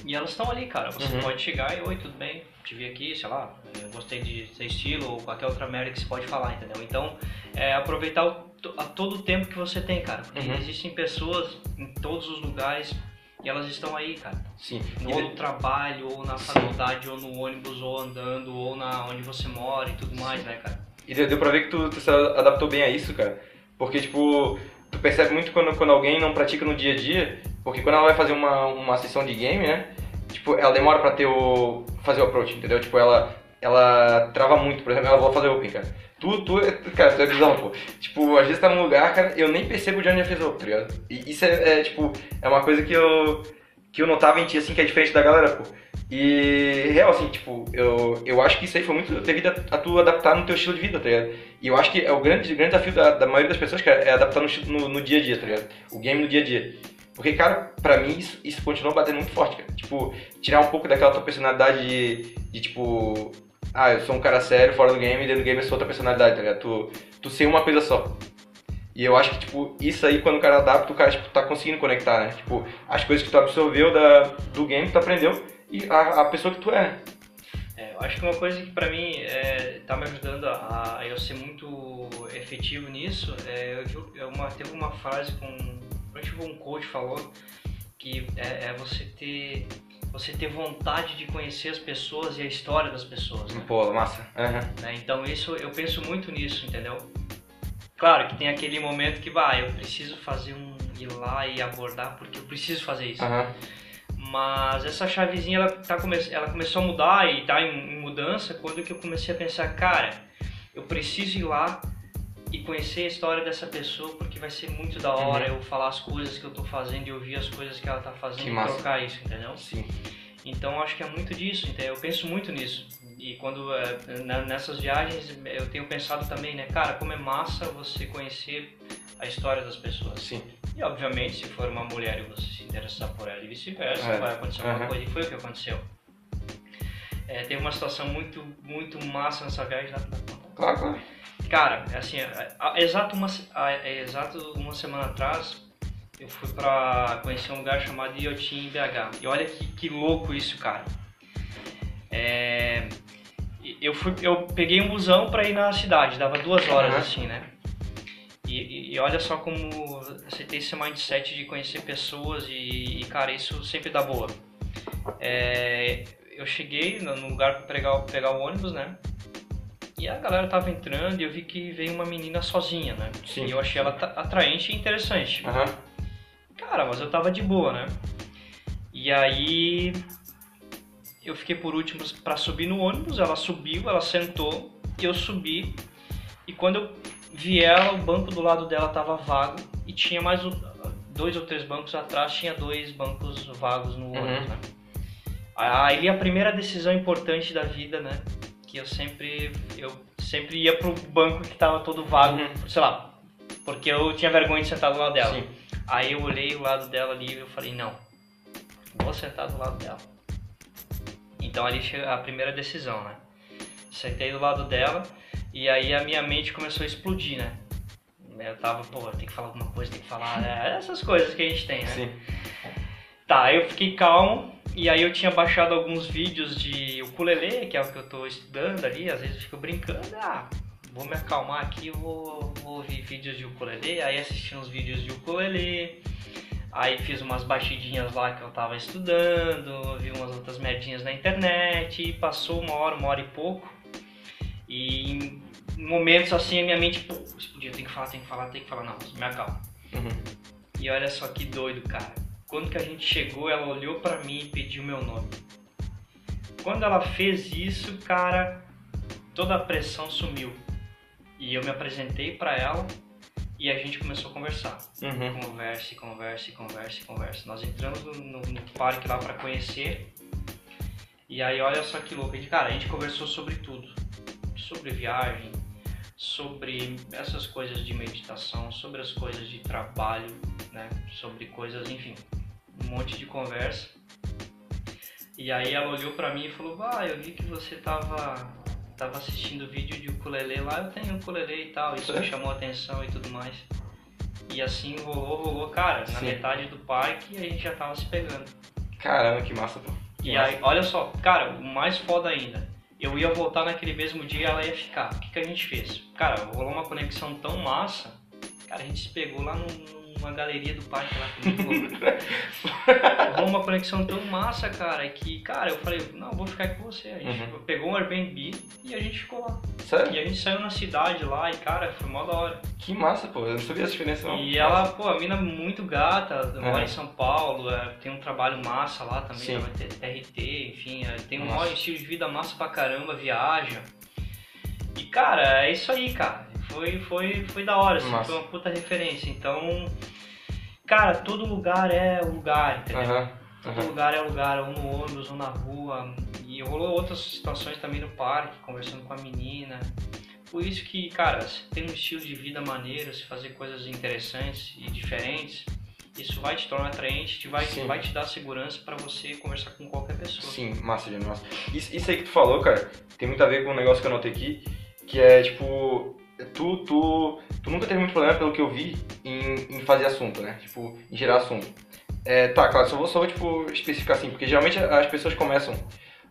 E elas estão ali, cara. Você uhum. pode chegar e, oi, tudo bem? Te vi aqui, sei lá, gostei de seu estilo ou qualquer outra merda que você pode falar, entendeu? Então, é aproveitar o, a todo o tempo que você tem, cara. Porque uhum. existem pessoas em todos os lugares e elas estão aí, cara. Sim. Ou no trabalho, ou na faculdade, ou no ônibus, ou andando, ou na onde você mora e tudo mais, né, cara? E deu pra ver que tu, tu se adaptou bem a isso, cara. Porque, tipo, tu percebe muito quando, quando alguém não pratica no dia a dia, porque quando ela vai fazer uma, uma sessão de game, né? Tipo, ela demora pra ter o. fazer o approach, entendeu? Tipo, ela, ela trava muito, por exemplo, ela vai fazer open, cara. Tu, tu, cara, tu é bizarro, pô. Tipo, às vezes tá num lugar, cara, eu nem percebo o Johnny já fez open, tá ligado? E isso é, é, tipo, é uma coisa que eu, que eu notava em ti, assim, que é diferente da galera, pô. E, real, assim, tipo, eu, eu acho que isso aí foi muito devido a, a tu adaptar no teu estilo de vida, tá ligado? E eu acho que é o grande, grande desafio da, da maioria das pessoas, cara, é adaptar no, no, no, dia a dia, tá ligado? O game no dia a dia. Porque, cara, pra mim isso, isso continua batendo muito forte, cara. Tipo, tirar um pouco daquela tua personalidade de, de tipo, ah, eu sou um cara sério fora do game e dentro do game eu sou outra personalidade, tá ligado? Tu, tu ser uma coisa só. E eu acho que, tipo, isso aí, quando o cara adapta, o cara, tipo, tá conseguindo conectar, né? Tipo, as coisas que tu absorveu da, do game, tu aprendeu e a, a pessoa que tu é. é. Eu acho que uma coisa que pra mim é, tá me ajudando a, a eu ser muito efetivo nisso é, eu, uma, teve uma frase com. um coach falou que é, é, você ter você ter vontade de conhecer as pessoas e a história das pessoas. Né? Pô, massa. Uhum. É, então isso eu penso muito nisso, entendeu? Claro que tem aquele momento que vai, eu preciso fazer um ir lá e abordar porque eu preciso fazer isso. Uhum. Mas essa chavezinha ela, tá come... ela começou a mudar e tá em, em mudança quando que eu comecei a pensar, cara, eu preciso ir lá e conhecer a história dessa pessoa porque vai ser muito da hora uhum. eu falar as coisas que eu tô fazendo e ouvir as coisas que ela tá fazendo que e trocar isso, entendeu? Sim. Então acho que é muito disso, então eu penso muito nisso. E quando é, nessas viagens eu tenho pensado também, né, cara, como é massa você conhecer a história das pessoas. Sim. E obviamente, se for uma mulher e você se interessar por ela e vice-versa, é. vai acontecer alguma uhum. coisa. E foi o que aconteceu. É, teve uma situação muito, muito massa nessa viagem. Claro, claro. Cara, assim, a, a, exato, uma, a, exato uma semana atrás, eu fui pra conhecer um lugar chamado Iotim BH. E olha que, que louco isso, cara. É, eu, fui, eu peguei um busão pra ir na cidade, dava duas horas uhum. assim, né? E, e, olha só como você tem esse mindset de conhecer pessoas e, e cara, isso sempre dá boa. É, eu cheguei no lugar para pegar, pegar o ônibus, né? E a galera tava entrando e eu vi que veio uma menina sozinha, né? Sim. E eu achei ela atraente e interessante. Uhum. Cara, mas eu tava de boa, né? E aí eu fiquei por último para subir no ônibus, ela subiu, ela sentou, eu subi e quando eu vi ela, o banco do lado dela tava vago e tinha mais dois ou três bancos atrás, tinha dois bancos vagos no ônibus, uhum. né? Aí a primeira decisão importante da vida, né? Que eu sempre, eu sempre ia pro banco que tava todo vago, uhum. sei lá, porque eu tinha vergonha de sentar do lado dela. Sim. Aí eu olhei o lado dela ali e eu falei, não, vou sentar do lado dela. Então ali a primeira decisão, né? Sentei do lado dela e aí a minha mente começou a explodir, né? Eu tava, pô, tem que falar alguma coisa, tem que falar. É, essas coisas que a gente tem, né? Sim. Tá, eu fiquei calmo e aí eu tinha baixado alguns vídeos de ukulele, que é o que eu tô estudando ali, às vezes eu fico brincando, ah, vou me acalmar aqui, vou, vou ouvir vídeos de ukulele, aí assisti uns vídeos de ukulele, aí fiz umas batidinhas lá que eu tava estudando, vi umas outras merdinhas na internet, e passou uma hora, uma hora e pouco, e em momentos assim a minha mente, pô, explodia, tem que falar, tem que falar, tem que falar, não, me acalma. Uhum. E olha só que doido, cara. Quando que a gente chegou, ela olhou para mim e pediu meu nome. Quando ela fez isso, cara, toda a pressão sumiu. E eu me apresentei para ela e a gente começou a conversar. Uhum. Converse, converse, converse, converse. Nós entramos no, no, no parque lá para conhecer. E aí, olha só que louco. Cara, a gente conversou sobre tudo sobre viagem, sobre essas coisas de meditação, sobre as coisas de trabalho, né? Sobre coisas, enfim, um monte de conversa. E aí ela olhou para mim e falou: "Ah, eu vi que você tava tava assistindo vídeo de ukulele lá, eu tenho ukulele e tal". Isso me chamou a atenção e tudo mais. E assim rolou, rolou, cara, na Sim. metade do parque a gente já tava se pegando. Caramba, que massa, pô. Que e massa. aí, olha só, cara, o mais foda ainda eu ia voltar naquele mesmo dia e ela ia ficar. O que, que a gente fez? Cara, rolou uma conexão tão massa, cara, a gente se pegou lá numa galeria do parque lá comigo. rolou uma conexão tão massa, cara, que, cara, eu falei, não, vou ficar com você. A gente uhum. pegou um Airbnb e a gente ficou lá. Sério? E a gente saiu na cidade lá e, cara, foi mó da hora. Que massa, pô, eu não sabia essa diferença não. E ela, pô, a mina muito gata, mora uhum. em São Paulo, é, tem um trabalho massa lá também, Sim. ela vai ter TRT, enfim, é, tem um maior estilo de vida massa pra caramba, viaja. E, cara, é isso aí, cara. Foi, foi, foi da hora, assim, foi uma puta referência. Então, cara, todo lugar é lugar, entendeu? Uhum. Todo uhum. lugar é lugar, ou no ônibus, ou na rua. E rolou outras situações também no parque, conversando com a menina. Por isso que, cara, se tem um estilo de vida maneiro, se fazer coisas interessantes e diferentes, isso vai te tornar atraente, te vai, vai te dar segurança para você conversar com qualquer pessoa. Sim, massa, gente, massa. Isso, isso aí que tu falou, cara, tem muito a ver com um negócio que eu anotei aqui, que é, tipo, tu, tu, tu nunca teve muito problema, pelo que eu vi, em, em fazer assunto, né? Tipo, em gerar assunto. É, tá, claro, só vou, só vou, tipo, especificar assim, porque geralmente as pessoas começam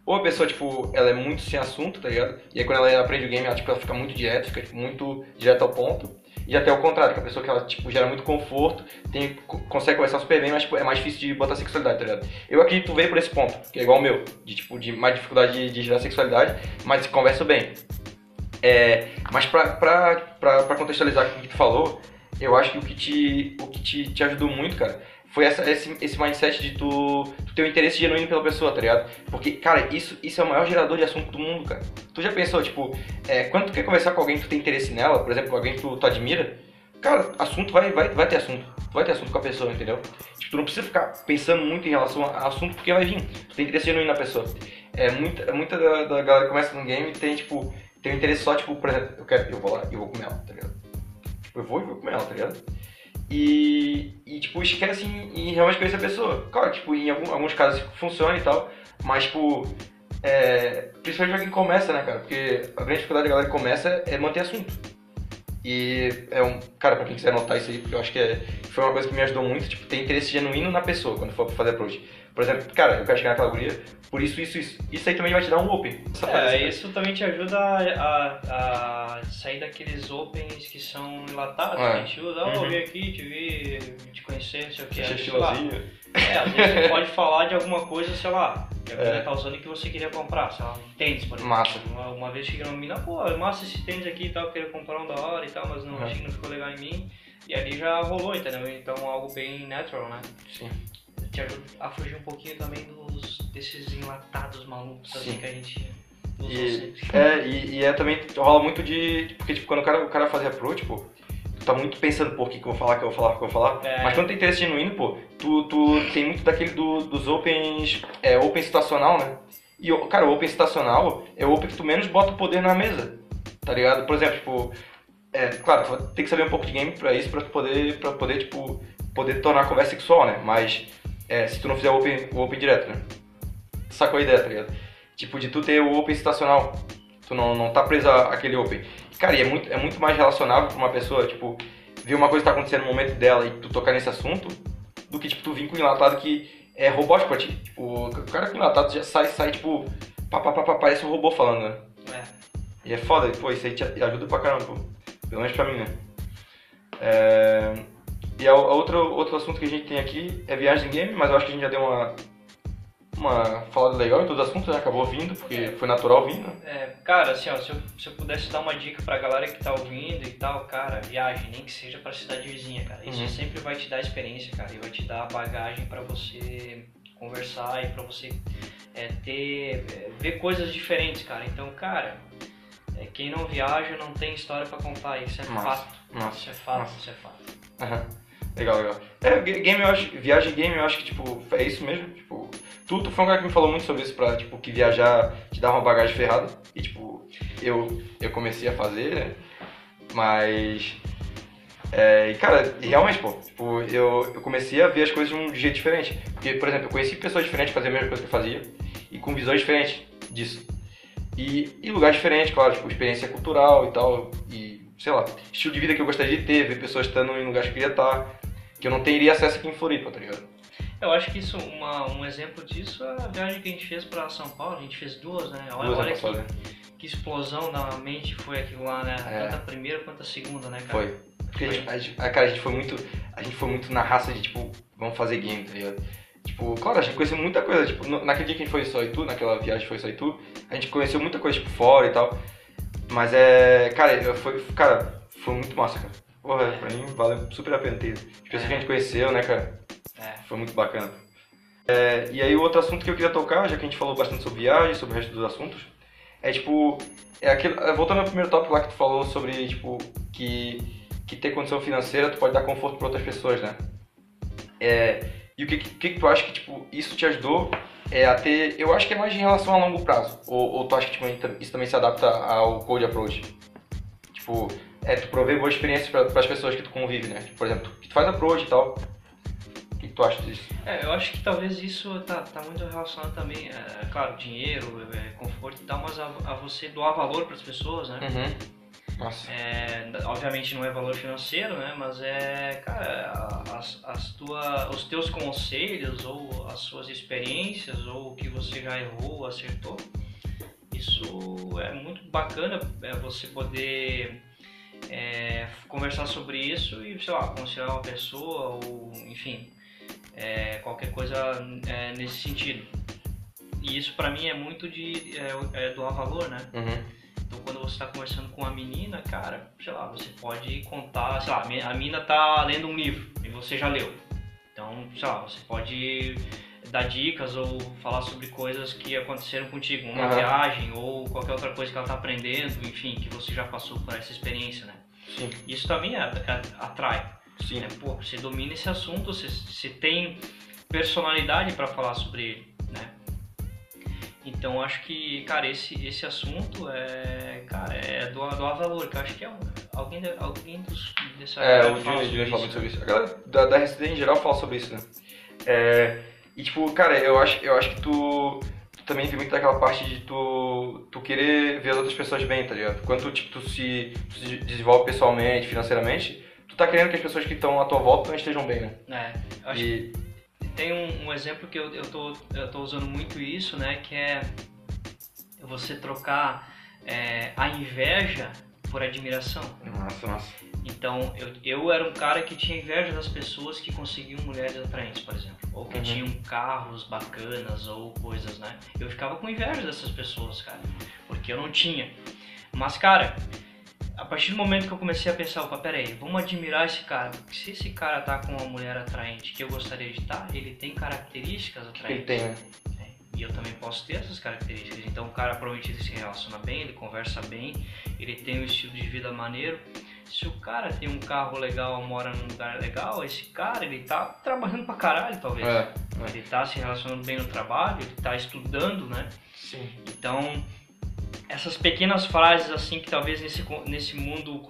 ou a pessoa, tipo, ela é muito sem assunto, tá ligado? E aí quando ela aprende o game, ela, tipo, ela fica muito direta, fica tipo, muito direto ao ponto. E até o contrário, que a pessoa que ela, tipo, gera muito conforto, tem, consegue conversar super bem, mas tipo, é mais difícil de botar sexualidade, tá ligado? Eu acredito que tu veio por esse ponto, que é igual o meu, de tipo, de mais dificuldade de, de gerar sexualidade, mas conversa bem. É, mas pra contextualizar o que tu falou, eu acho que o que te, o que te, te ajudou muito, cara, foi essa, esse, esse mindset de tu, tu ter um interesse genuíno pela pessoa, tá ligado? Porque, cara, isso, isso é o maior gerador de assunto do mundo, cara. Tu já pensou, tipo, é, quando tu quer conversar com alguém que tu tem interesse nela, por exemplo, com alguém que tu, tu admira, cara, assunto vai, vai, vai ter assunto. Vai ter assunto com a pessoa, entendeu? Tipo, tu não precisa ficar pensando muito em relação a assunto porque vai vir. Tu tem interesse genuíno na pessoa. É, muita, muita da, da galera que começa no game tem, tipo, um interesse só, tipo, por exemplo, eu quero, eu vou lá e vou comer ela, tá ligado? Tipo, eu vou e vou comer ela, tá ligado? E, e tipo, esquece em, em realmente conhecer a pessoa. Claro, tipo, em algum, alguns casos funciona e tal, mas, tipo, é, principalmente pra quem começa, né, cara? Porque a grande dificuldade da galera que começa é manter assunto. E é um. Cara, pra quem quiser anotar isso aí, porque eu acho que é, foi uma coisa que me ajudou muito, tipo, ter interesse genuíno na pessoa quando for fazer approach. Por exemplo, cara, eu quero chegar naquela guria, por isso, isso, isso. Isso aí também vai te dar um open. É, isso também te ajuda a, a, sair daqueles opens que são enlatados, é. que a gente usa, oh, uhum. vim aqui, te vi, te conhecer, não sei o que. Achei estilosinho. É, às vezes você pode falar de alguma coisa, sei lá, que é. tá usando que você queria comprar, sei lá, um tênis, por exemplo. Massa. Uma, uma vez cheguei uma menina, pô, é massa esse tênis aqui e tal, eu queria comprar um da hora e tal, mas não, uhum. achei que não ficou legal em mim. E ali já rolou, entendeu? Então algo bem natural, né? Sim te ajuda a fugir um pouquinho também dos, desses enlatados malucos assim, que a gente E, é, e, e, é também, rola muito de. Porque, tipo, quando o cara, o cara faz repro, tipo, tá muito pensando, pô, o que, que eu vou falar, o que eu vou falar, o que eu vou falar. É. Mas quando tem interesse genuíno, pô, tu, tu tem muito daquele do, dos opens, é, open situacional, né? E, cara, o open situacional é o open que tu menos bota o poder na mesa, tá ligado? Por exemplo, tipo, é, claro, tem que saber um pouco de game pra isso, pra tu poder, pra poder, tipo, poder tornar a conversa sexual, né? Mas, é, se tu não fizer o open, o open direto, né? Sacou a ideia, tá ligado? Tipo, de tu ter o open situacional, tu não, não tá preso àquele open. Cara, e é muito, é muito mais relacionável pra uma pessoa, tipo, ver uma coisa que tá acontecendo no momento dela e tu tocar nesse assunto, do que, tipo, tu vir com um enlatado que é robótico pra ti. Tipo, o cara com enlatado já sai, sai, tipo, pá, pá, pá, pá, parece um robô falando, né? É. E é foda, pô, isso aí te ajuda pra caramba, pô. Pelo menos pra mim, né? É... E a, a outro, outro assunto que a gente tem aqui é viagem em game, mas eu acho que a gente já deu uma, uma falada legal em todos os assuntos, né? Acabou vindo, porque foi natural vindo. É, cara, assim, ó, se eu, se eu pudesse dar uma dica pra galera que tá ouvindo e tal, cara, viagem, nem que seja pra cidade vizinha, cara. Isso uhum. sempre vai te dar experiência, cara, e vai te dar bagagem pra você conversar e pra você é, ter, é, ver coisas diferentes, cara. Então, cara, é, quem não viaja não tem história pra contar, isso é Nossa. fato. Nossa. Isso é fato, Nossa. isso é fato. Uhum. Legal, legal. É, game eu acho, viagem game eu acho que, tipo, é isso mesmo, tipo, tu, tu foi um cara que me falou muito sobre isso pra, tipo, que viajar te dá uma bagagem ferrada, e, tipo, eu, eu comecei a fazer, né, mas, é, e, cara, realmente, pô, tipo, eu, eu comecei a ver as coisas de um jeito diferente, porque, por exemplo, eu conheci pessoas diferentes faziam a mesma coisa que eu fazia, e com visões diferentes disso, e, e lugares diferentes, claro, tipo, experiência cultural e tal, e, sei lá, estilo de vida que eu gostaria de ter, ver pessoas estando em lugares que eu queria estar, que eu não teria acesso aqui em Floripa, tá ligado? Eu acho que isso, uma, um exemplo disso é a viagem que a gente fez para São Paulo, a gente fez duas, né? Olha, duas olha que, né? que, explosão na mente foi aquilo lá, né? É. Tanto a primeira quanto a segunda, né, cara? Foi. Porque foi. A, gente, a, cara, a gente foi muito. A gente foi muito na raça de tipo, vamos fazer game, tá ligado? Tipo, claro, a gente conheceu muita coisa, tipo, naquele dia que a gente foi só e tu, naquela viagem foi só e tu, a gente conheceu muita coisa, tipo, fora e tal. Mas é. Cara, foi, cara, foi muito massa, cara. Porra, é. pra mim vale super a pena ter. As pessoas é. que a gente conheceu, né, cara? É. Foi muito bacana. É, e aí o outro assunto que eu queria tocar, já que a gente falou bastante sobre viagem, sobre o resto dos assuntos, é tipo, é aquele, é, voltando ao primeiro tópico lá que tu falou sobre, tipo, que, que ter condição financeira tu pode dar conforto para outras pessoas, né? É, e o que, que, que tu acha que, tipo, isso te ajudou é, a ter, eu acho que é mais em relação a longo prazo, ou, ou tu acha que tipo, isso também se adapta ao Code Approach? Tipo, é tu prover boas experiências para as pessoas que tu convive, né? Tipo, por exemplo, que tu faz approach e tal, o que tu acha disso? É, eu acho que talvez isso tá, tá muito relacionado também, é, claro, dinheiro, é, conforto e tal, mas a, a você doar valor para as pessoas, né? Uhum. Nossa. É, obviamente não é valor financeiro, né? Mas é, cara, as, as tua, os teus conselhos ou as suas experiências ou o que você já errou, acertou, isso é muito bacana é, você poder é, conversar sobre isso e, sei lá, aconselhar uma pessoa ou, enfim, é, qualquer coisa é, nesse sentido. E isso para mim é muito de é, é doar valor, né? Uhum. Então quando você está conversando com uma menina, cara, sei lá, você pode contar, sei lá, a menina tá lendo um livro e você já leu. Então, sei lá, você pode dar dicas ou falar sobre coisas que aconteceram contigo, uma uhum. viagem ou qualquer outra coisa que ela está aprendendo, enfim, que você já passou por essa experiência, né? Sim. Isso também atrai. Sim. Né? Pô, você domina esse assunto, você, você tem personalidade para falar sobre ele? Então acho que, cara, esse, esse assunto é, cara, é doar, doar valor, que eu acho que é um, alguém, alguém dos, dessa É, o Júnior fala muito sobre isso. A galera da, da RCD em geral fala sobre isso, né? É, e tipo, cara, eu acho, eu acho que tu, tu também vê muito daquela parte de tu, tu querer ver as outras pessoas bem, tá ligado? Quando tipo, tu, se, tu se desenvolve pessoalmente, financeiramente, tu tá querendo que as pessoas que estão à tua volta também estejam bem, né? É, acho e... que tem um, um, exemplo que eu, eu, tô, eu tô usando muito isso, né? Que é você trocar é, a inveja por admiração. Nossa, nossa. Então, eu, eu era um cara que tinha inveja das pessoas que conseguiam mulheres atraentes, por exemplo. Ou que uhum. tinham carros bacanas ou coisas, né? Eu ficava com inveja dessas pessoas, cara. Porque eu não tinha. Mas, cara, a partir do momento que eu comecei a pensar, opa, peraí, vamos admirar esse cara. Se esse cara tá com uma mulher atraente que eu gostaria de estar, ele tem características atraentes. Ele tem, né? E eu também posso ter essas características. Então o cara provavelmente ele se relaciona bem, ele conversa bem, ele tem um estilo de vida maneiro. Se o cara tem um carro legal, mora num lugar legal, esse cara ele tá trabalhando pra caralho, talvez. É, é. Ele tá se relacionando bem no trabalho, ele tá estudando, né? Sim. Então, essas pequenas frases assim que talvez nesse, nesse mundo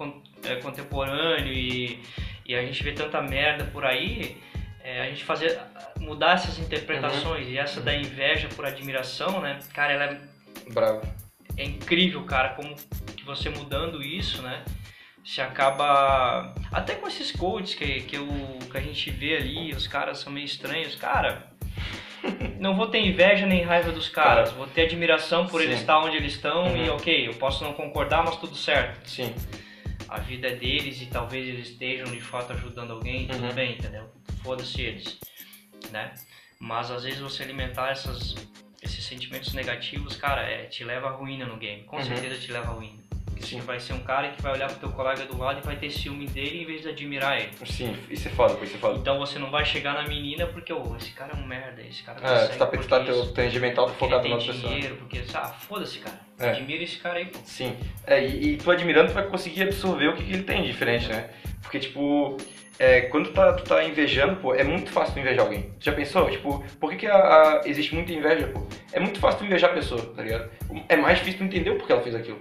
é, contemporâneo e, e a gente vê tanta merda por aí, é, a gente fazer mudar essas interpretações uhum. e essa da inveja por admiração, né? Cara, ela é bravo. É incrível, cara, como que você mudando isso, né? Se acaba até com esses coaches que que, eu, que a gente vê ali, os caras são meio estranhos, cara. não vou ter inveja nem raiva dos caras, vou ter admiração por Sim. eles estar onde eles estão uhum. e ok, eu posso não concordar, mas tudo certo. Sim. A vida é deles e talvez eles estejam de fato ajudando alguém, tudo uhum. bem, entendeu? Foda-se eles, né? Mas às vezes você alimentar essas, esses sentimentos negativos, cara, é, te leva à ruína no game. Com uhum. certeza te leva à ruína. Sim. Você vai ser um cara que vai olhar pro teu colega do lado e vai ter ciúme dele em vez de admirar ele. Sim, isso é foda, isso é foda. Então você não vai chegar na menina porque, oh, esse cara é um merda, esse cara é, você tá, porque tá teu, mental tá focado na outra pessoa. dinheiro, porque, ah, foda-se, cara. É. Admira esse cara aí, pô. Sim. É, e, e tu admirando, tu vai conseguir absorver o que, que ele tem de diferente, né? Porque, tipo, é, quando tu tá, tu tá invejando, pô, é muito fácil tu invejar alguém. Tu já pensou? Tipo, por que, que a, a, existe muita inveja, pô? É muito fácil tu invejar a pessoa, tá ligado? É mais difícil tu entender o porquê ela fez aquilo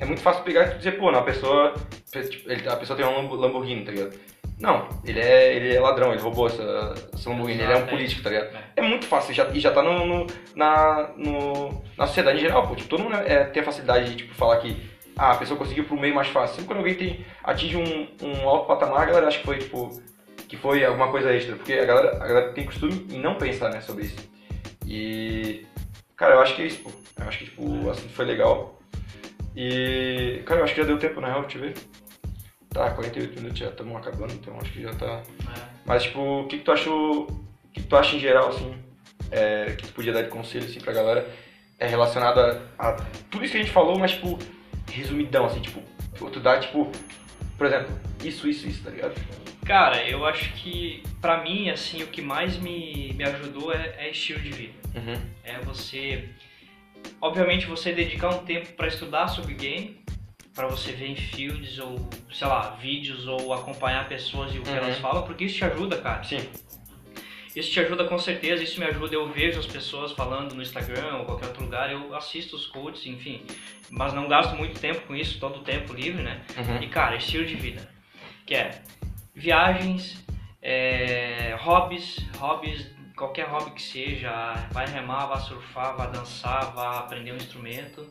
é muito fácil pegar e dizer, pô, não, a pessoa, tipo, a pessoa tem um Lamborghini, tá ligado? Não, ele é, ele é ladrão, ele roubou essa, essa Lamborghini, ele é um político, tá ligado? É, é muito fácil, já, e já tá no, no, na, no, na sociedade em geral, pô. Tipo, todo mundo é, tem a facilidade de tipo, falar que ah, a pessoa conseguiu pro meio mais fácil. Sempre quando alguém tem, atinge um, um alto patamar, a galera acha que foi, tipo, que foi alguma coisa extra. Porque a galera, a galera tem costume em não pensar, né, sobre isso. E, cara, eu acho que é isso, pô. Eu acho que, tipo, o assunto foi legal. E, cara, eu acho que já deu tempo, na real, deixa eu ver. Tá, 48 minutos já estamos acabando, então acho que já tá. É. Mas, tipo, o que, que tu achou. O que, que tu acha em geral, assim, é, que tu podia dar de conselho, assim, pra galera, é relacionado a, a, tudo isso que a gente falou, mas, tipo, resumidão, assim, tipo, tu dá, tipo, por exemplo, isso, isso, isso, tá ligado? Cara, eu acho que, pra mim, assim, o que mais me, me ajudou é, é estilo de vida. Uhum. É você obviamente você dedicar um tempo para estudar sobre game, para você ver em fields ou, sei lá, vídeos ou acompanhar pessoas e o que uhum. elas falam, porque isso te ajuda, cara. Sim. Isso te ajuda com certeza, isso me ajuda, eu vejo as pessoas falando no Instagram ou qualquer outro lugar, eu assisto os coaches, enfim, mas não gasto muito tempo com isso, todo o tempo livre, né? Uhum. E cara, estilo de vida, que é viagens, é, hobbies, hobbies qualquer hobby que seja, vai remar, vai surfar, vai dançar, vai aprender um instrumento.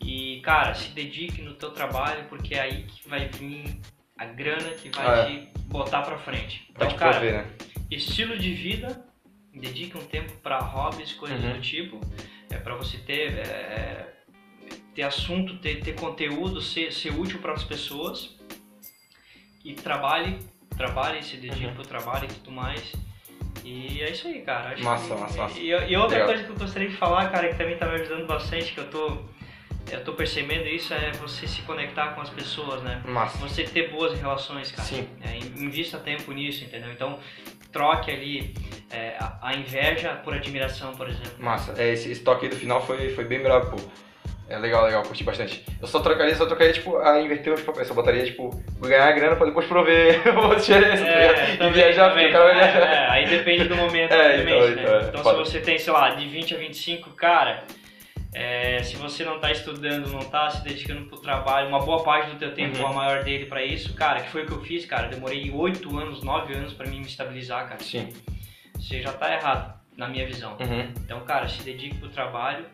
E, cara, se dedique no teu trabalho, porque é aí que vai vir a grana que vai ah, é. te botar pra frente. Então, cara, né? estilo de vida, dedique um tempo para hobbies, coisas uhum. do tipo, é para você ter, é, ter assunto, ter, ter conteúdo, ser, ser útil para as pessoas. E trabalhe, trabalhe, se dedique uhum. pro trabalho e tudo mais. E é isso aí, cara. Acho massa, que... massa, massa. E, e outra Legal. coisa que eu gostaria de falar, cara, que também tá me ajudando bastante, que eu tô eu tô percebendo isso é você se conectar com as pessoas, né? Massa. Você ter boas relações, cara. Sim. É, invista tempo nisso, entendeu? Então, troque ali é, a, inveja por admiração, por exemplo. Massa. É, esse, esse toque aí do final foi, foi bem bravo, pô. É legal, legal, curti bastante. Eu só trocaria, só trocaria, tipo, a inverter os papéis. Só botaria, tipo, ganhar grana pra depois prover uma diferença, tá é, tá E viajar, o cara vai viajar. É, aí depende do momento, é, então, né? Então, é, então se você tem, sei lá, de 20 a 25, cara, é, se você não tá estudando, não tá se dedicando pro trabalho, uma boa parte do teu tempo, uhum. a maior dele pra isso, cara, que foi o que eu fiz, cara. demorei 8 anos, 9 anos pra mim me estabilizar, cara. Sim. Você já tá errado, na minha visão. Uhum. Então, cara, se dedique pro trabalho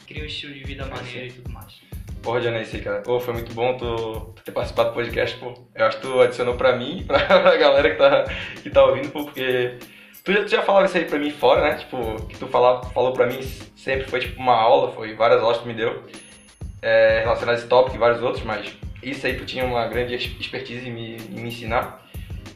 cria um estilo de vida maneiro e tudo mais. Porra, Janice, cara. Pô, foi muito bom tu, tu, ter participado do podcast, pô. Eu acho que tu adicionou pra mim e pra, pra galera que tá, que tá ouvindo, pô, porque tu já, tu já falava isso aí pra mim fora, né? Tipo, que tu falava, falou pra mim sempre foi tipo uma aula, foi várias aulas que tu me deu é, relacionadas a esse tópico e vários outros, mas isso aí tu tinha uma grande expertise em me, em me ensinar.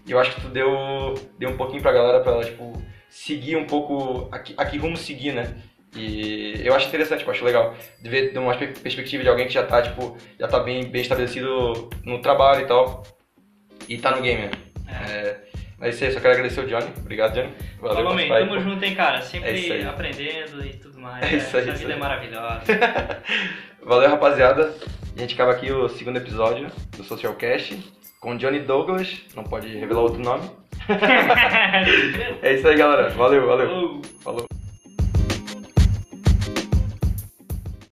E eu acho que tu deu, deu um pouquinho pra galera pra ela, tipo, seguir um pouco, aqui, aqui rumo seguir, né? E eu acho interessante, eu acho legal de ver de uma perspectiva de alguém que já tá, tipo, já tá bem, bem estabelecido no trabalho e tal, e tá no game, né? É. É, É isso aí, só quero agradecer o Johnny. Obrigado, Johnny. Valeu, Falou, man. Tamo junto, hein, cara. Sempre é aprendendo e tudo mais. É isso aí. Essa vida aí. é maravilhosa. Valeu, rapaziada. A gente acaba aqui o segundo episódio do Socialcast com Johnny Douglas. Não pode revelar outro nome. é isso aí, galera. Valeu, valeu. Falou.